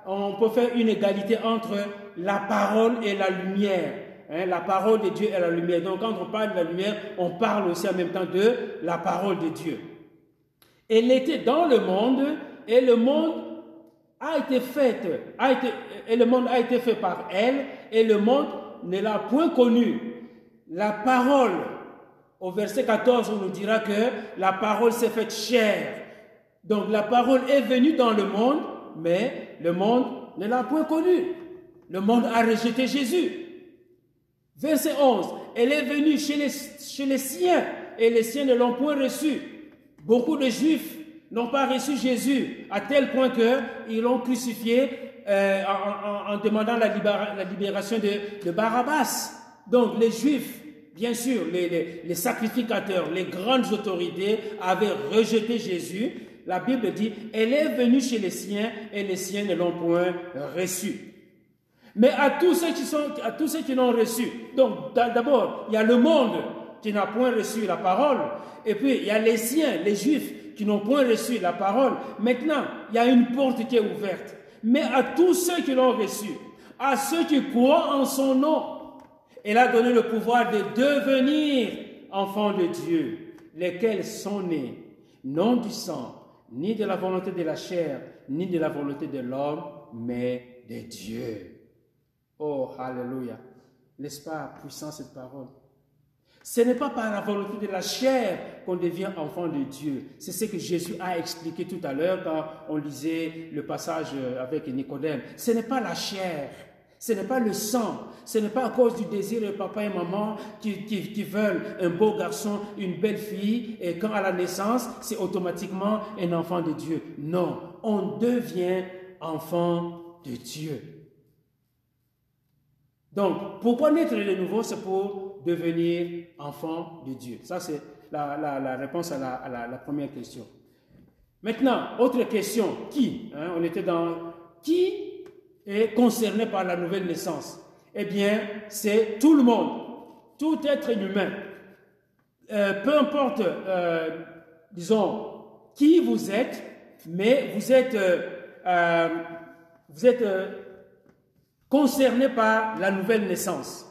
Speaker 1: on peut faire une égalité entre la parole et la lumière. Hein, la parole de Dieu et la lumière. Donc quand on parle de la lumière, on parle aussi en même temps de la parole de Dieu. Elle était dans le monde et le monde a été fait, a été, et le monde a été fait par elle, et le monde ne l'a point connu. La parole, au verset 14, on nous dira que la parole s'est faite chair. Donc la parole est venue dans le monde, mais le monde ne l'a point connue. Le monde a rejeté Jésus. Verset 11, elle est venue chez les, les siens, et les siens ne l'ont point reçue. Beaucoup de juifs n'ont pas reçu Jésus à tel point qu'ils l'ont crucifié euh, en, demandant la, libération de, Barabbas. Donc les Juifs, bien sûr, les, sacrificateurs, les grandes autorités avaient rejeté Jésus. La Bible dit, elle est venue chez les siens et les siens ne l'ont point reçu. Mais à tous ceux qui sont, à tous ceux qui l'ont reçu. Donc d'abord, il y a le monde qui n'a point reçu la parole, et puis il y a les siens, les Juifs qui n'ont point reçu la parole. Maintenant, il y a une porte qui est ouverte. Mais à tous ceux qui l'ont reçu, à ceux qui croient en son nom, elle a donné le pouvoir de devenir enfants de Dieu, lesquels sont nés, non du sang, ni de la volonté de la chair, ni de la volonté de l'homme, mais de Dieu. Oh, Alléluia. N'est-ce pas puissant cette parole ce n'est pas par la volonté de la chair qu'on devient enfant de Dieu. C'est ce que Jésus a expliqué tout à l'heure quand on lisait le passage avec Nicodème. Ce n'est pas la chair, ce n'est pas le sang, ce n'est pas à cause du désir de papa et maman qui, qui, veulent un beau garçon, une belle fille, et quand à la naissance, c'est automatiquement un enfant de Dieu. Non, on devient enfant de Dieu. Donc, pourquoi naître de nouveau C'est pour devenir enfant de Dieu Ça, c'est la, réponse à, la, première question. Maintenant, autre question. Qui hein, On était dans qui est concerné par la nouvelle naissance? Eh bien, c'est tout le monde, tout être humain. Euh, peu importe, euh, disons, qui vous êtes, mais vous êtes, euh, vous êtes concerné par la nouvelle naissance.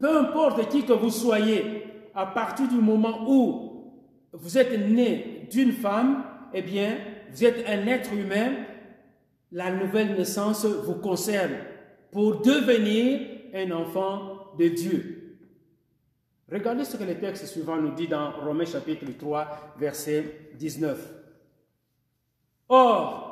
Speaker 1: Peu importe qui que vous soyez, à partir du moment où vous êtes né d'une femme, eh bien, vous êtes un être humain, la nouvelle naissance vous concerne pour devenir un enfant de Dieu. Regardez ce que le texte suivant nous dit dans Romains chapitre 3, verset 19. Or,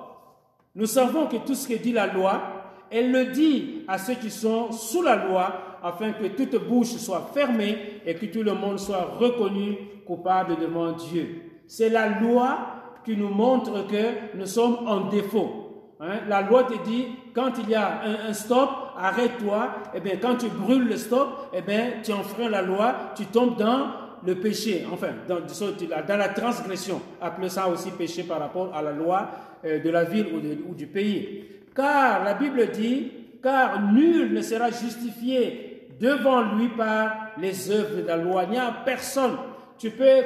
Speaker 1: nous savons que tout ce que dit la loi, elle le dit à ceux qui sont sous la loi afin que toute bouche soit fermée et que tout le monde soit reconnu coupable devant Dieu. C'est la loi qui nous montre que nous sommes en défaut. Hein? La loi te dit, quand il y a un, stop, arrête-toi. Et eh bien, quand tu brûles le stop, et eh bien, tu enfreins la loi, tu tombes dans le péché, enfin, dans, la transgression. Appelez ça aussi péché par rapport à la loi euh, de la ville ou du pays. Car la Bible dit, car nul ne sera justifié devant lui par les œuvres de la loi. Il n'y a personne. Tu peux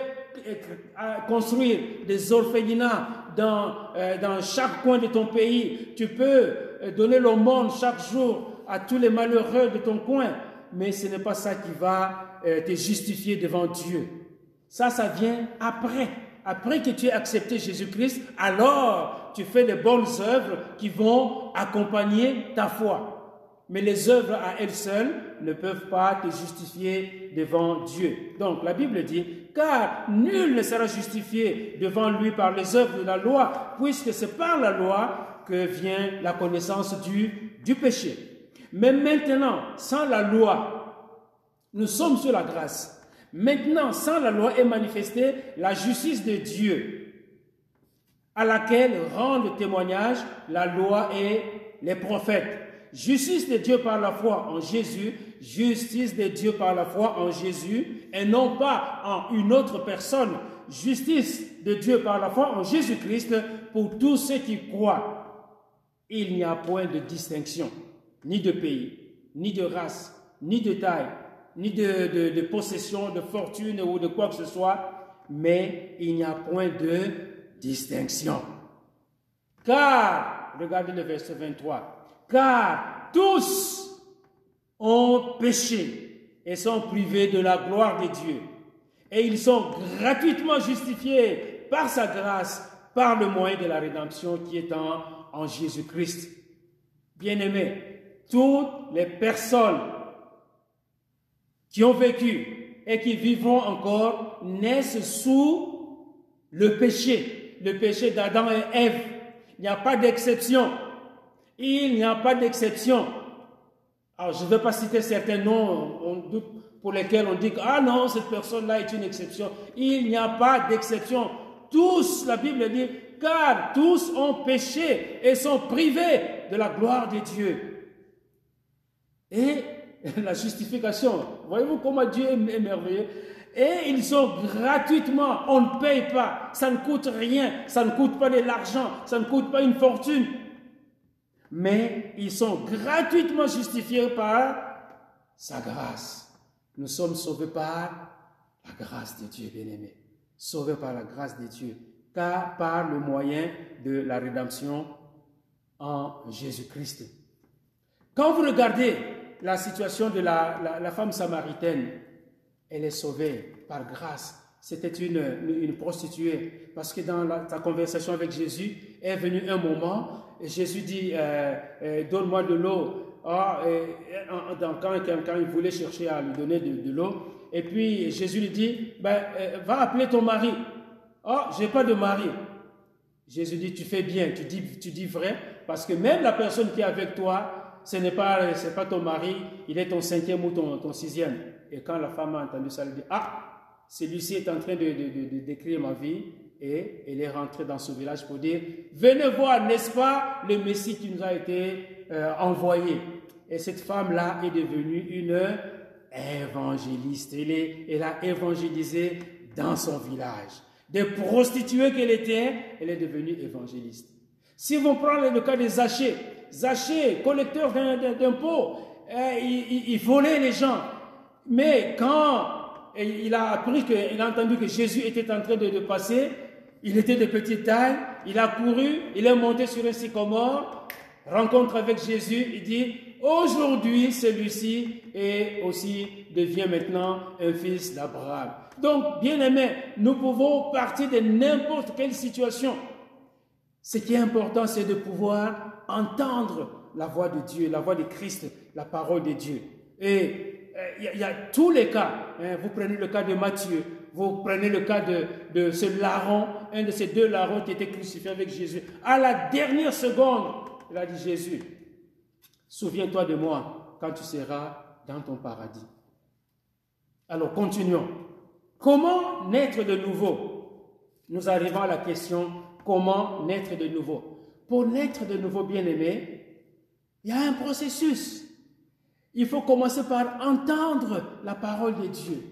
Speaker 1: construire des orphelinats dans, euh, dans chaque coin de ton pays. Tu peux euh, donner l'aumône chaque jour à tous les malheureux de ton coin. Mais ce n'est pas ça qui va euh, te justifier devant Dieu. Ça, ça vient après. Après que tu aies accepté Jésus-Christ, alors tu fais les bonnes œuvres qui vont accompagner ta foi. Mais les œuvres à elles seules ne peuvent pas te justifier devant Dieu. Donc la Bible dit, car nul ne sera justifié devant lui par les œuvres de la loi, puisque c'est par la loi que vient la connaissance du, du péché. Mais maintenant, sans la loi, nous sommes sur la grâce. Maintenant, sans la loi est manifestée la justice de Dieu, à laquelle rendent témoignage la loi et les prophètes. Justice de Dieu par la foi en Jésus, justice de Dieu par la foi en Jésus, et non pas en une autre personne. Justice de Dieu par la foi en Jésus-Christ pour tous ceux qui croient. Il n'y a point de distinction, ni de pays, ni de race, ni de taille, ni de, possession, de fortune ou de quoi que ce soit, mais il n'y a point de distinction. Car, regardez le verset 23, car tous ont péché et sont privés de la gloire de Dieu. Et ils sont gratuitement justifiés par sa grâce, par le moyen de la rédemption qui est en, en Jésus-Christ. Bien-aimés, toutes les personnes qui ont vécu et qui vivront encore naissent sous le péché, le péché d'Adam et Ève. Il n'y a pas d'exception. Il n'y a pas d'exception. Alors, je ne vais pas citer certains noms pour lesquels on dit que, ah non, cette personne-là est une exception. Il n'y a pas d'exception. Tous, la Bible dit, car tous ont péché et sont privés de la gloire de Dieu. Et la justification. Voyez-vous comment Dieu est merveilleux Et ils sont gratuitement, on ne paye pas, ça ne coûte rien, ça ne coûte pas de l'argent, ça ne coûte pas une fortune. Mais ils sont gratuitement justifiés par sa grâce. Nous sommes sauvés par la grâce de Dieu, bien-aimé. Sauvés par la grâce de Dieu, car par le moyen de la rédemption en Jésus-Christ. Quand vous regardez la situation de la, femme samaritaine, elle est sauvée par grâce. C'était une, une, prostituée. Parce que dans la, ta conversation avec Jésus, est venu un moment, et Jésus dit, euh, euh, donne-moi de l'eau. Ah, quand, quand, il voulait chercher à lui donner de, l'eau, et puis Jésus lui dit, ben, euh, va appeler ton mari. Oh, j'ai pas de mari. Jésus dit, tu fais bien, tu dis, tu dis vrai, parce que même la personne qui est avec toi, ce n'est pas, pas ton mari, il est ton cinquième ou ton, sixième. Et quand la femme a entendu ça, elle dit, ah, celui-ci est en train de, décrire ma vie. Et elle est rentrée dans ce village pour dire, venez voir, n'est-ce pas, le Messie qui nous a été euh, envoyé. Et cette femme-là est devenue une évangéliste. Elle a évangélisé dans son village. Des prostituées qu'elle était, elle est devenue évangéliste. Si vous prenez le cas des Zachée, Zachée, collecteur d'impôts, eh, il, il, volait les gens. Mais quand il a appris qu'il a entendu que Jésus était en train de, passer, il était de petite taille, il a couru, il est monté sur un sycomore, rencontre avec Jésus, il dit, aujourd'hui celui-ci est aussi devient maintenant un fils d'Abraham. Donc, bien aimé, nous pouvons partir de n'importe quelle situation. Ce qui est important, c'est de pouvoir entendre la voix de Dieu, la voix de Christ, la parole de Dieu. Et il euh, y, a tous les cas. Hein. vous prenez le cas de Matthieu, vous prenez le cas de, de ce larron, un de ces deux larrons qui était crucifié avec Jésus. À la dernière seconde, il a dit Jésus, souviens-toi de moi quand tu seras dans ton paradis. Alors continuons. Comment naître de nouveau? Nous arrivons à la question comment naître de nouveau? Pour naître de nouveau, bien-aimé, il y a un processus. Il faut commencer par entendre la parole de Dieu.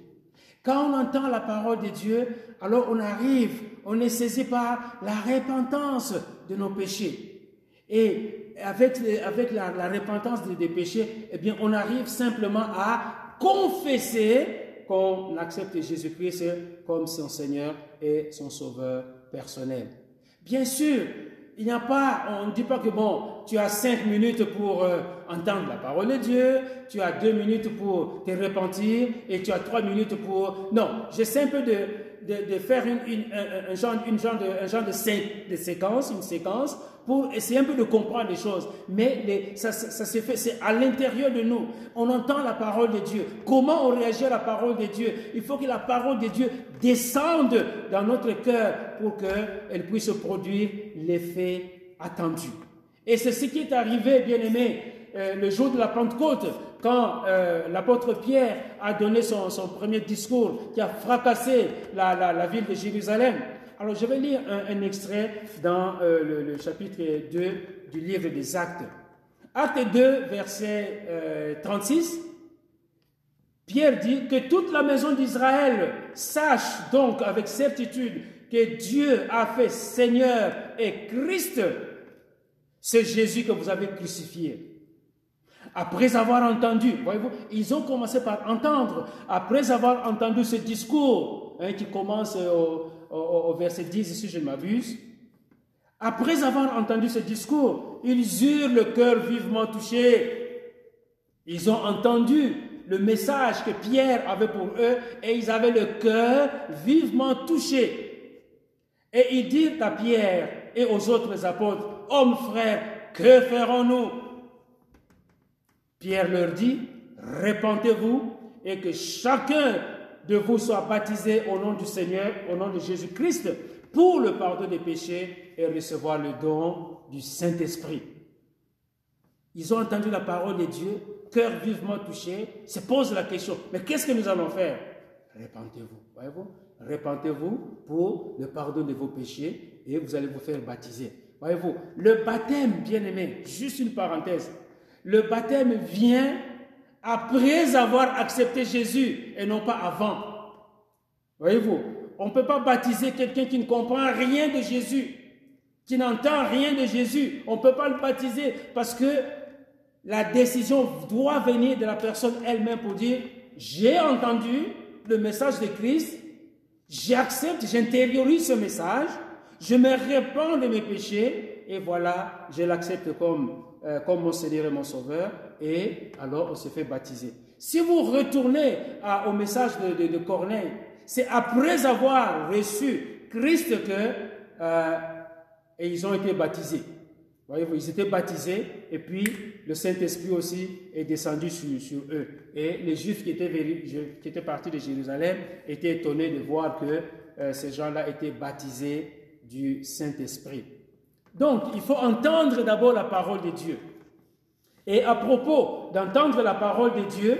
Speaker 1: Quand on entend la parole de Dieu, alors on arrive, on est saisi par la repentance de nos péchés. Et avec, avec la, repentance des, péchés, eh bien, on arrive simplement à confesser qu'on accepte Jésus-Christ comme son Seigneur et son Sauveur personnel. Bien sûr, il n'y a pas, on ne dit pas que bon, tu as cinq minutes pour euh, entendre la parole de Dieu, tu as deux minutes pour te repentir et tu as trois minutes pour... Non, j'essaie un peu de, de, faire une, une, un, genre, une genre de, un genre de, de séquence, une séquence pour essayer un peu de comprendre les choses. Mais les, ça, se fait, c'est à l'intérieur de nous. On entend la parole de Dieu. Comment on réagit à la parole de Dieu? Il faut que la parole de Dieu descende dans notre cœur pour qu'elle puisse produire l'effet attendu. Et c'est ce qui est arrivé, bien aimé, euh, le jour de la Pentecôte, quand euh, l'apôtre Pierre a donné son, premier discours qui a fracassé la ville de Jérusalem. Alors je vais lire un, extrait dans euh, le, chapitre 2 du livre des Actes. Acte 2, verset 36. Euh, Pierre dit que toute la maison d'Israël sache donc avec certitude que Dieu a fait Seigneur et Christ, c'est Jésus que vous avez crucifié. Après avoir entendu, voyez-vous, ils ont commencé par entendre, après avoir entendu ce discours hein, qui commence au, au, verset 10, si je ne m'abuse, après avoir entendu ce discours, ils eurent le cœur vivement touché. Ils ont entendu le message que Pierre avait pour eux et ils avaient le cœur vivement touché. Et ils dirent à Pierre et aux autres apôtres, Hommes frères, que ferons-nous? Pierre leur dit, répentez-vous et que chacun de vous soit baptisé au nom du Seigneur, au nom de Jésus-Christ, pour le pardon des péchés et recevoir le don du Saint-Esprit. Ils ont entendu la parole de Dieu, cœur vivement touché, se posent la question, mais qu'est-ce que nous allons faire? Répentez-vous, voyez-vous? Répentez-vous pour le pardon de vos péchés et vous allez vous faire baptiser. Voyez-vous, le baptême, bien aimé, juste une parenthèse, le baptême vient après avoir accepté Jésus et non pas avant. Voyez-vous, on ne peut pas baptiser quelqu'un qui ne comprend rien de Jésus, qui n'entend rien de Jésus. On ne peut pas le baptiser parce que la décision doit venir de la personne elle-même pour dire, j'ai entendu le message de Christ, j'accepte, j'intériorise ce message, je me répands de mes péchés et voilà, je l'accepte comme euh, comme mon Seigneur et mon Sauveur, et alors on se fait baptiser. Si vous retournez au message de, Corneille, c'est après avoir reçu Christ que euh, ils ont été baptisés. Voyez-vous, ils étaient baptisés et puis le Saint-Esprit aussi est descendu sur, eux. Et les Juifs qui étaient, qui étaient partis de Jérusalem étaient étonnés de voir que euh, ces gens-là étaient baptisés du Saint-Esprit. Donc, il faut entendre d'abord la parole de Dieu. Et à propos d'entendre la parole de Dieu,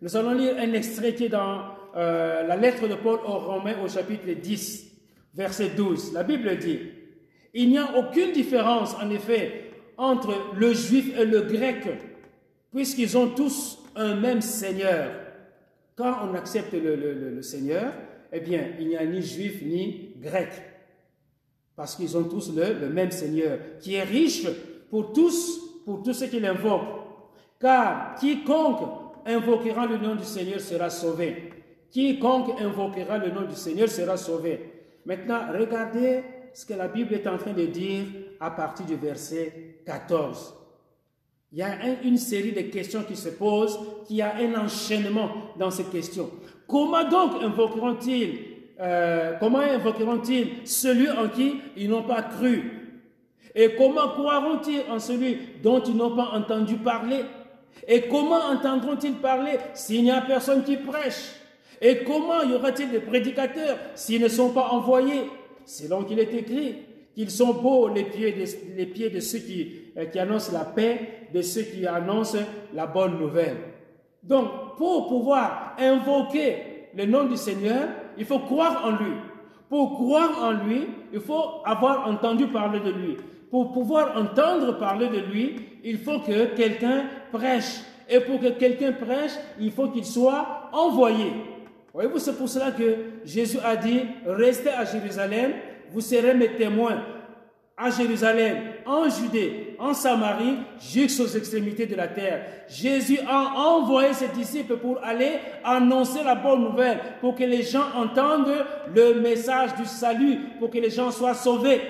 Speaker 1: nous allons lire un extrait qui est dans euh, la lettre de Paul aux Romains au chapitre 10, verset 12. La Bible dit, il n'y a aucune différence en effet entre le juif et le grec, puisqu'ils ont tous un même Seigneur. Quand on accepte le Seigneur, eh bien, il n'y a ni juif ni grec parce qu'ils ont tous le, même Seigneur, qui est riche pour tous, pour tous ceux qui l'invoquent. Car quiconque invoquera le nom du Seigneur sera sauvé. Quiconque invoquera le nom du Seigneur sera sauvé. Maintenant, regardez ce que la Bible est en train de dire à partir du verset 14. Il y a une série de questions qui se posent, qui a un enchaînement dans ces questions. Comment donc invoqueront-ils euh, invoqueront-ils celui en qui ils n'ont pas cru? Et comment croiront-ils en celui dont ils n'ont pas entendu parler? Et comment entendront-ils parler s'il n'y a personne qui prêche? Et comment y aura-t-il des prédicateurs s'ils ne sont pas envoyés? Selon qu'il est écrit, qu'ils sont beaux les pieds de, ceux euh, qui annoncent la paix, de ceux qui annoncent la bonne nouvelle. Donc, pour pouvoir invoquer le nom du Seigneur, il faut croire en lui. Pour croire en lui, il faut avoir entendu parler de lui. Pour pouvoir entendre parler de lui, il faut que quelqu'un prêche. Et pour que quelqu'un prêche, il faut qu'il soit envoyé. Voyez-vous, c'est pour cela que Jésus a dit, restez à Jérusalem, vous serez mes témoins à Jérusalem, en Judée, en Samarie, jusqu'aux extrémités de la terre. Jésus a envoyé ses disciples pour aller annoncer la bonne nouvelle, pour que les gens entendent le message du salut, pour que les gens soient sauvés.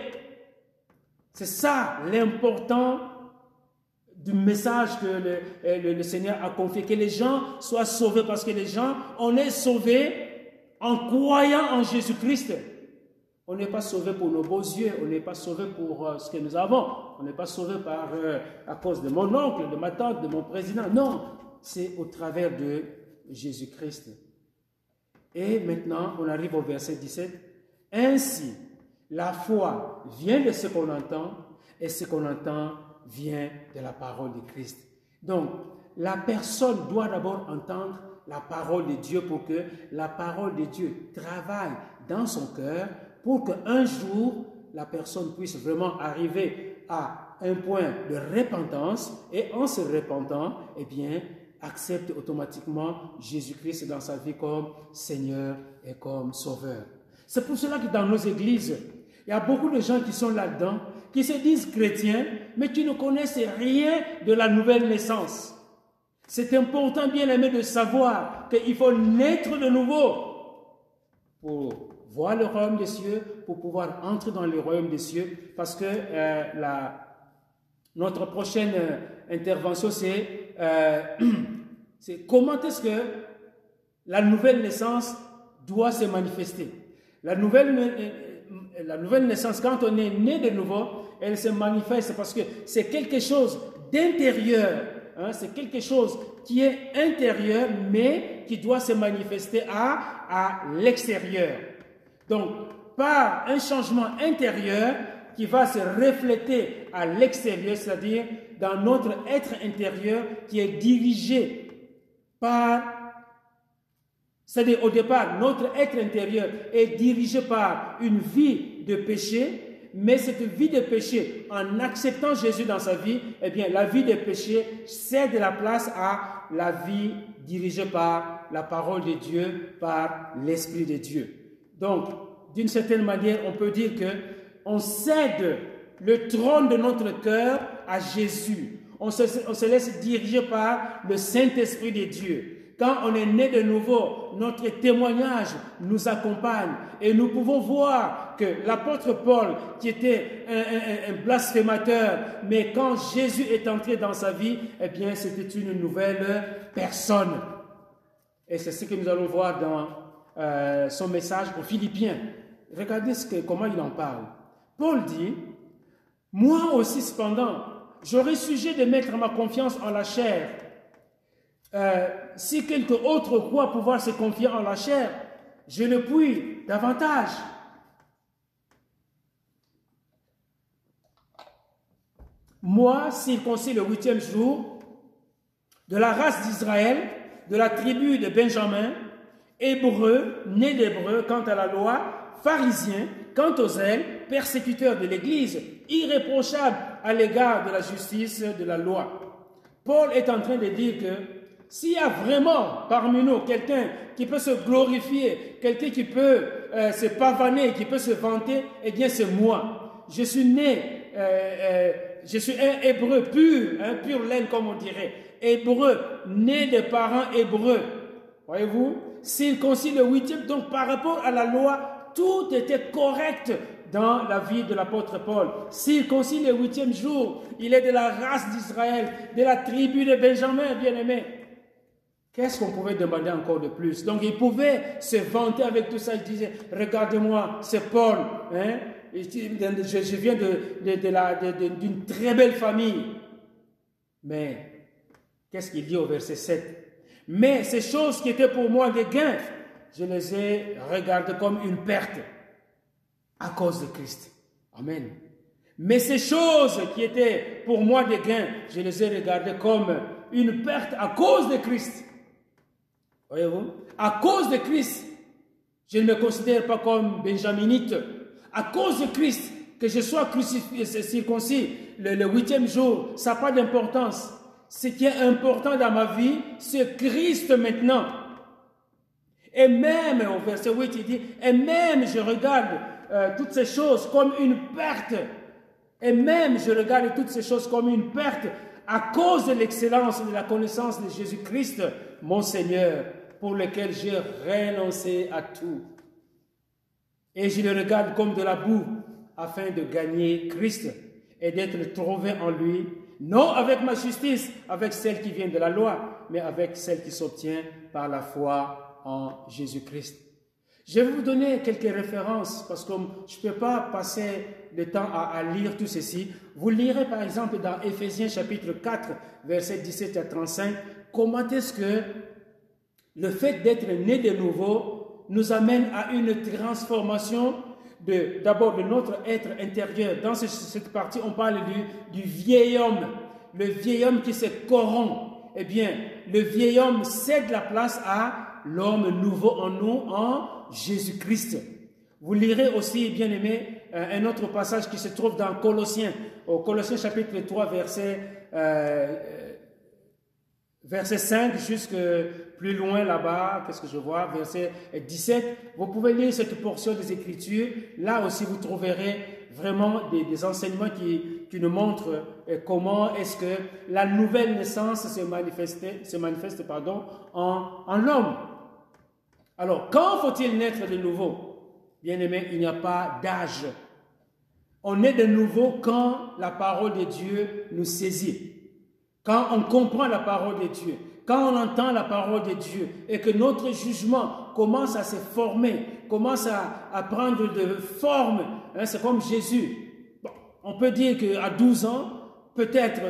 Speaker 1: C'est ça l'important du message que le, le, Seigneur a confié, que les gens soient sauvés, parce que les gens, on est sauvés en croyant en Jésus-Christ. On n'est pas sauvé pour nos beaux yeux, on n'est pas sauvé pour euh, ce que nous avons, on n'est pas sauvé par, euh, à cause de mon oncle, de ma tante, de mon président. Non, c'est au travers de Jésus-Christ. Et maintenant, on arrive au verset 17. Ainsi, la foi vient de ce qu'on entend et ce qu'on entend vient de la parole de Christ. Donc, la personne doit d'abord entendre la parole de Dieu pour que la parole de Dieu travaille dans son cœur pour qu'un jour, la personne puisse vraiment arriver à un point de repentance et en se repentant, eh bien, accepte automatiquement Jésus-Christ dans sa vie comme Seigneur et comme Sauveur. C'est pour cela que dans nos églises, il y a beaucoup de gens qui sont là-dedans, qui se disent chrétiens, mais qui ne connaissent rien de la nouvelle naissance. C'est important, bien aimé, de savoir qu'il faut naître de nouveau pour voir le royaume des cieux, pour pouvoir entrer dans le royaume des cieux, parce que euh, notre prochaine euh, intervention, euh, c'est comment est-ce que la nouvelle naissance doit se manifester. La nouvelle, la nouvelle naissance, quand on est né de nouveau, elle se manifeste parce que c'est quelque chose d'intérieur. Hein, c'est quelque chose qui est intérieur, mais qui doit se manifester à, à l'extérieur. Donc, par un changement intérieur qui va se refléter à l'extérieur, c'est-à-dire dans notre être intérieur qui est dirigé par, c'est-à-dire au départ, notre être intérieur est dirigé par une vie de péché, mais cette vie de péché, en acceptant Jésus dans sa vie, eh bien, la vie de péché cède la place à la vie dirigée par la parole de Dieu, par l'Esprit de Dieu. Donc, d'une certaine manière, on peut dire que on cède le trône de notre cœur à Jésus. On se, on se laisse diriger par le Saint-Esprit de Dieu. Quand on est né de nouveau, notre témoignage nous accompagne et nous pouvons voir que l'apôtre Paul, qui était un, blasphémateur, mais quand Jésus est entré dans sa vie, eh bien, c'était une nouvelle personne. Et c'est ce que nous allons voir dans euh, son message aux Philippiens. Regardez comment il en parle. Paul dit, moi aussi cependant, j'aurais sujet de mettre ma confiance en la chair. Euh, si quelque autre croit pouvoir se confier en la chair, je le puis davantage. Moi, circoncis le huitième jour, de la race d'Israël, de la tribu de Benjamin, hébreu, né d'hébreu quant à la loi, pharisien quant aux zèle, persécuteur de l'Église, irréprochable à l'égard de la justice de la loi. Paul est en train de dire que s'il y a vraiment parmi nous quelqu'un qui peut se glorifier, quelqu'un qui peut euh, se pavaner, qui peut se vanter, eh bien c'est moi. Je suis né, euh, euh, je suis un hébreu pur, un pur laine comme on dirait, hébreu, né de parents hébreux. Voyez-vous? Circoncis le huitième. Donc par rapport à la loi, tout était correct dans la vie de l'apôtre Paul. Circoncis le huitième jour, il est de la race d'Israël, de la tribu de Benjamin, bien-aimé. Qu'est-ce qu'on pouvait demander encore de plus? Donc il pouvait se vanter avec tout ça. Il disait, regardez-moi, c'est Paul. Hein? Je, viens d'une très belle famille. Mais qu'est-ce qu'il dit au verset 7 mais ces choses qui étaient pour moi des gains, je les ai regardées comme une perte à cause de Christ. Amen. Mais ces choses qui étaient pour moi des gains, je les ai regardées comme une perte à cause de Christ. Voyez-vous? À cause de Christ, je ne me considère pas comme benjaminite. À cause de Christ, que je sois crucifié, circoncis le, huitième jour, ça n'a pas d'importance. Ce qui est important dans ma vie, c'est Christ maintenant. Et même, au verset 8, il dit, et même je regarde euh, toutes ces choses comme une perte. Et même je regarde toutes ces choses comme une perte à cause de l'excellence de la connaissance de Jésus-Christ, mon Seigneur, pour lequel j'ai renoncé à tout. Et je le regarde comme de la boue afin de gagner Christ et d'être trouvé en lui, non avec ma justice, avec celle qui vient de la loi, mais avec celle qui s'obtient par la foi en Jésus-Christ. Je vais vous donner quelques références parce que je ne peux pas passer le temps à, lire tout ceci. Vous lirez par exemple dans Éphésiens chapitre 4, versets 17 à 35, comment est-ce que le fait d'être né de nouveau nous amène à une transformation d'abord de, notre être intérieur. Dans cette partie, on parle du, vieil homme, le vieil homme qui se corrompt. Eh bien, le vieil homme cède la place à l'homme nouveau en nous, en Jésus-Christ. Vous lirez aussi, bien aimé, euh, un autre passage qui se trouve dans Colossiens, au Colossiens chapitre 3, verset, euh, verset 5 jusque plus loin là-bas, qu'est-ce que je vois, verset 17. Vous pouvez lire cette portion des Écritures. Là aussi, vous trouverez vraiment des, enseignements qui, nous montrent euh, comment est-ce que la nouvelle naissance se manifeste, se manifeste pardon, en, en l'homme. Alors, quand faut-il naître de nouveau? Bien aimé, il n'y a pas d'âge. On est de nouveau quand la parole de Dieu nous saisit. Quand on comprend la parole de Dieu. Quand on entend la parole de Dieu et que notre jugement commence à se former, commence à, prendre de forme, hein, c'est comme Jésus. on peut dire qu'à 12 ans, peut-être,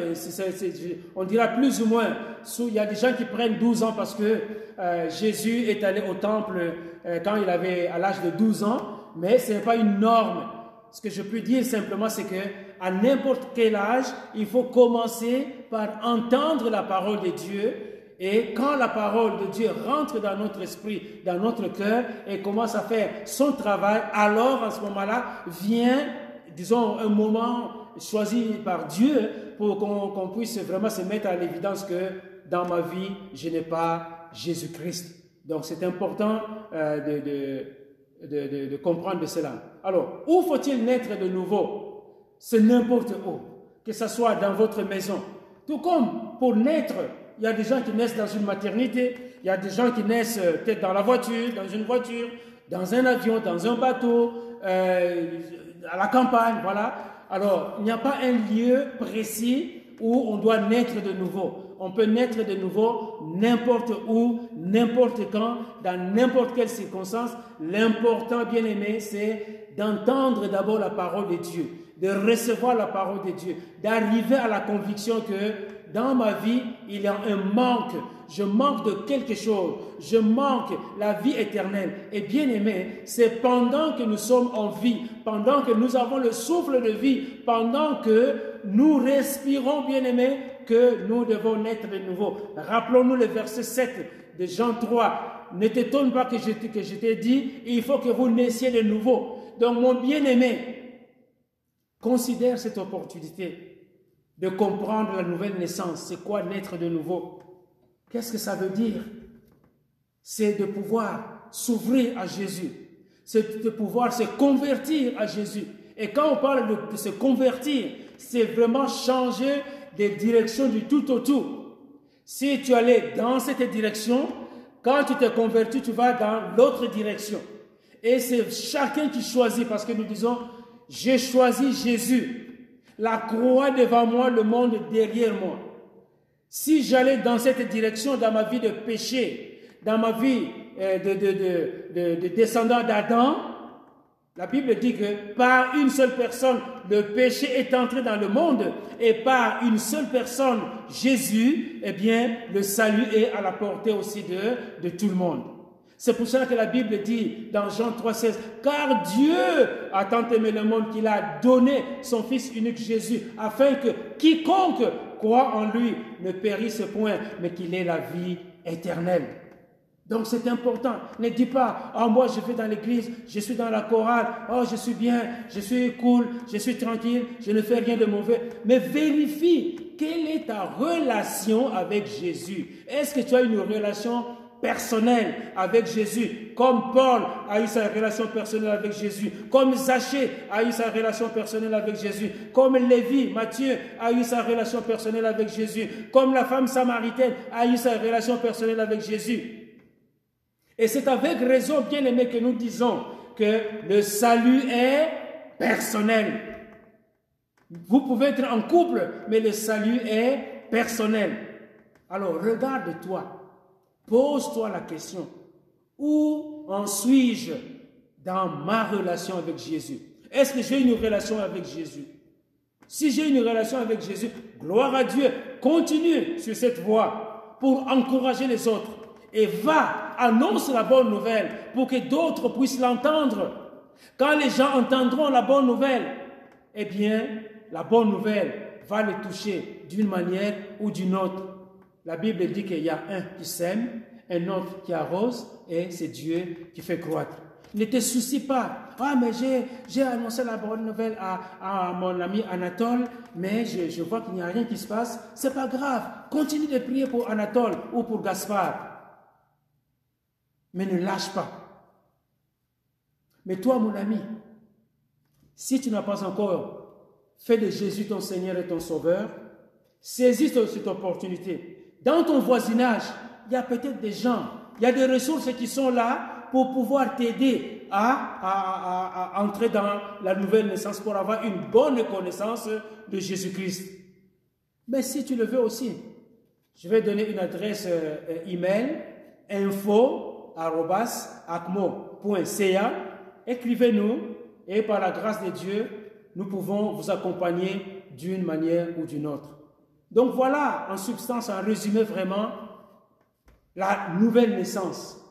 Speaker 1: on dira plus ou moins, il y a des gens qui prennent 12 ans parce que euh, Jésus est allé au temple euh, quand il avait à l'âge de 12 ans, mais ce n'est pas une norme. Ce que je peux dire simplement, c'est que à n'importe quel âge, il faut commencer par entendre la parole de Dieu. Et quand la parole de Dieu rentre dans notre esprit, dans notre cœur, et commence à faire son travail, alors à ce moment-là vient, disons, un moment choisi par Dieu pour qu'on puisse vraiment se mettre à l'évidence que dans ma vie, je n'ai pas Jésus-Christ. Donc c'est important euh, de, de, de, comprendre cela. Alors, où faut-il naître de nouveau? C'est n'importe où, que ce soit dans votre maison. Tout comme pour naître, il y a des gens qui naissent dans une maternité, il y a des gens qui naissent euh, peut-être dans la voiture, dans une voiture, dans un avion, dans un bateau, euh, à la campagne, voilà. Alors, il n'y a pas un lieu précis où on doit naître de nouveau. On peut naître de nouveau n'importe où, n'importe quand, dans n'importe quelle circonstance. L'important, bien aimé, c'est d'entendre d'abord la parole de Dieu, de recevoir la parole de Dieu, d'arriver à la conviction que dans ma vie, il y a un manque. Je manque de quelque chose. Je manque la vie éternelle. Et bien aimé, c'est pendant que nous sommes en vie, pendant que nous avons le souffle de vie, pendant que nous respirons, bien aimé, que nous devons naître de nouveau. Rappelons-nous le verset 7 de Jean 3. Ne t'étonne pas que je, t'ai dit, il faut que vous naissiez de nouveau. Donc mon bien-aimé, considère cette opportunité de comprendre la nouvelle naissance. C'est quoi naître de nouveau? Qu'est-ce que ça veut dire? C'est de pouvoir s'ouvrir à Jésus. C'est de pouvoir se convertir à Jésus. Et quand on parle de, se convertir, c'est vraiment changer des directions du tout au tout. Si tu allais dans cette direction, quand tu t'es converti, tu vas dans l'autre direction. Et c'est chacun qui choisit parce que nous disons, j'ai choisi Jésus. La croix devant moi, le monde derrière moi. Si j'allais dans cette direction dans ma vie de péché, dans ma vie euh, de, de, de, de descendant d'Adam, la Bible dit que par une seule personne, le péché est entré dans le monde et par une seule personne, Jésus, eh bien, le salut est à la portée aussi de tout le monde. C'est pour cela que la Bible dit dans Jean 3,16, car Dieu a tant aimé le monde qu'il a donné son Fils unique Jésus, afin que quiconque croit en lui ne périsse point, mais qu'il ait la vie éternelle. Donc c'est important. Ne dis pas, oh moi je vais dans l'église, je suis dans la chorale, oh je suis bien, je suis cool, je suis tranquille, je ne fais rien de mauvais. Mais vérifie quelle est ta relation avec Jésus? Est-ce que tu as une relation personnelle avec Jésus, comme Paul a eu sa relation personnelle avec Jésus, comme Zachée a eu sa relation personnelle avec Jésus, comme Lévi, Matthieu a eu sa relation personnelle avec Jésus, comme la femme samaritaine a eu sa relation personnelle avec Jésus. Et c'est avec raison, bien aimé, que nous disons que le salut est personnel. Vous pouvez être en couple, mais le salut est personnel. Alors, regarde-toi. Pose-toi la question. Où en suis-je dans ma relation avec Jésus? Est-ce que j'ai une relation avec Jésus? Si j'ai une relation avec Jésus, gloire à Dieu, continue sur cette voie pour encourager les autres et va, annonce la bonne nouvelle pour que d'autres puissent l'entendre. Quand les gens entendront la bonne nouvelle, eh bien, la bonne nouvelle va les toucher d'une manière ou d'une autre. La Bible dit qu'il y a un qui sème, un autre qui arrose, et c'est Dieu qui fait croître. Ne te soucie pas. Ah, mais j'ai annoncé la bonne nouvelle à, mon ami Anatole, mais je, je vois qu'il n'y a rien qui se passe. C'est pas grave. Continue de prier pour Anatole ou pour Gaspard mais ne lâche pas. Mais toi, mon ami, si tu n'as pas encore fait de Jésus ton Seigneur et ton Sauveur, saisis cette opportunité. Dans ton voisinage, il y a peut-être des gens, il y a des ressources qui sont là pour pouvoir t'aider à, entrer dans la nouvelle naissance, pour avoir une bonne connaissance de Jésus-Christ. Mais si tu le veux aussi, je vais donner une adresse euh, email info acmo.ca. Écrivez-nous et par la grâce de Dieu, nous pouvons vous accompagner d'une manière ou d'une autre. Donc voilà, en substance, en résumé vraiment, la nouvelle naissance.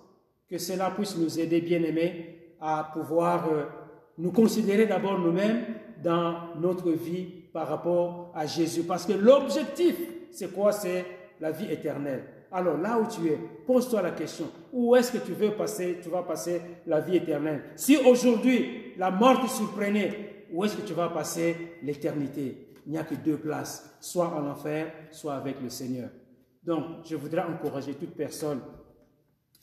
Speaker 1: Que cela puisse nous aider, bien aimés, à pouvoir euh, nous considérer d'abord nous-mêmes dans notre vie par rapport à Jésus. Parce que l'objectif, c'est quoi? C'est la vie éternelle. Alors là où tu es, pose-toi la question, où est-ce que tu veux passer, tu vas passer la vie éternelle Si aujourd'hui la mort te surprenait, où est-ce que tu vas passer l'éternité? Il n'y a que deux places, soit en enfer, soit avec le Seigneur. Donc, je voudrais encourager toute personne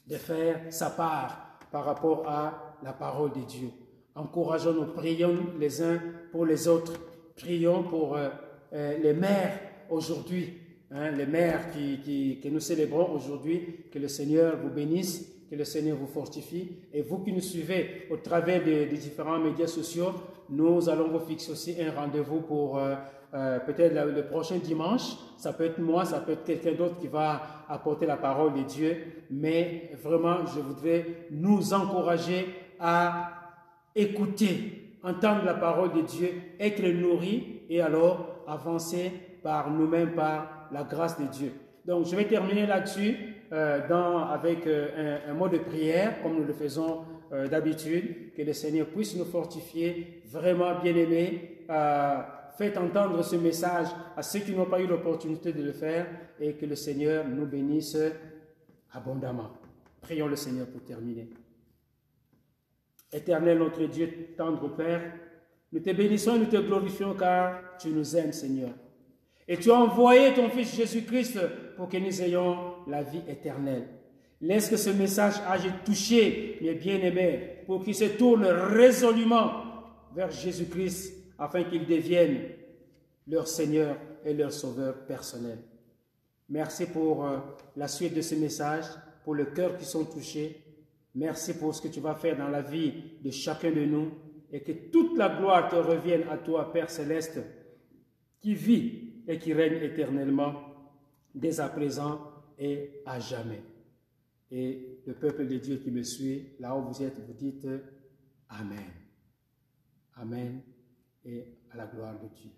Speaker 1: de faire sa part par rapport à la parole de Dieu. Encourageons-nous, prions les uns pour les autres. Prions pour euh, euh, les mères aujourd'hui Hein, les mères qui, que nous célébrons aujourd'hui, que le Seigneur vous bénisse, que le Seigneur vous fortifie. Et vous qui nous suivez au travers des, différents médias sociaux, nous allons vous fixer aussi un rendez-vous pour euh, euh, peut-être le, prochain dimanche. Ça peut être moi, ça peut être quelqu'un d'autre qui va apporter la parole de Dieu. Mais vraiment, je voudrais nous encourager à écouter, entendre la parole de Dieu, être nourri et alors avancer par nous-mêmes, par la grâce de Dieu. Donc, je vais terminer là-dessus euh, avec un, mot de prière, comme nous le faisons euh, d'habitude. Que le Seigneur puisse nous fortifier, vraiment bien-aimés. faites entendre ce message à ceux qui n'ont pas eu l'opportunité de le faire et que le Seigneur nous bénisse abondamment. Prions le Seigneur pour terminer. Éternel notre Dieu, tendre Père, nous te bénissons et nous te glorifions car tu nous aimes, Seigneur. Et tu as envoyé ton Fils Jésus-Christ pour que nous ayons la vie éternelle. Laisse que ce message ait touché mes bien-aimés pour qu'ils se tournent résolument vers Jésus-Christ afin qu'il devienne leur Seigneur et leur Sauveur personnel. Merci pour euh, la suite de ce message, pour le cœur qui sont touchés. Merci pour ce que tu vas faire dans la vie de chacun de nous et que toute la gloire te revienne à toi, Père céleste, qui vit et qui règne éternellement dès à présent et à jamais. Et le peuple de Dieu qui me suit, là où vous êtes, vous dites Amen. Amen et à la gloire de Dieu.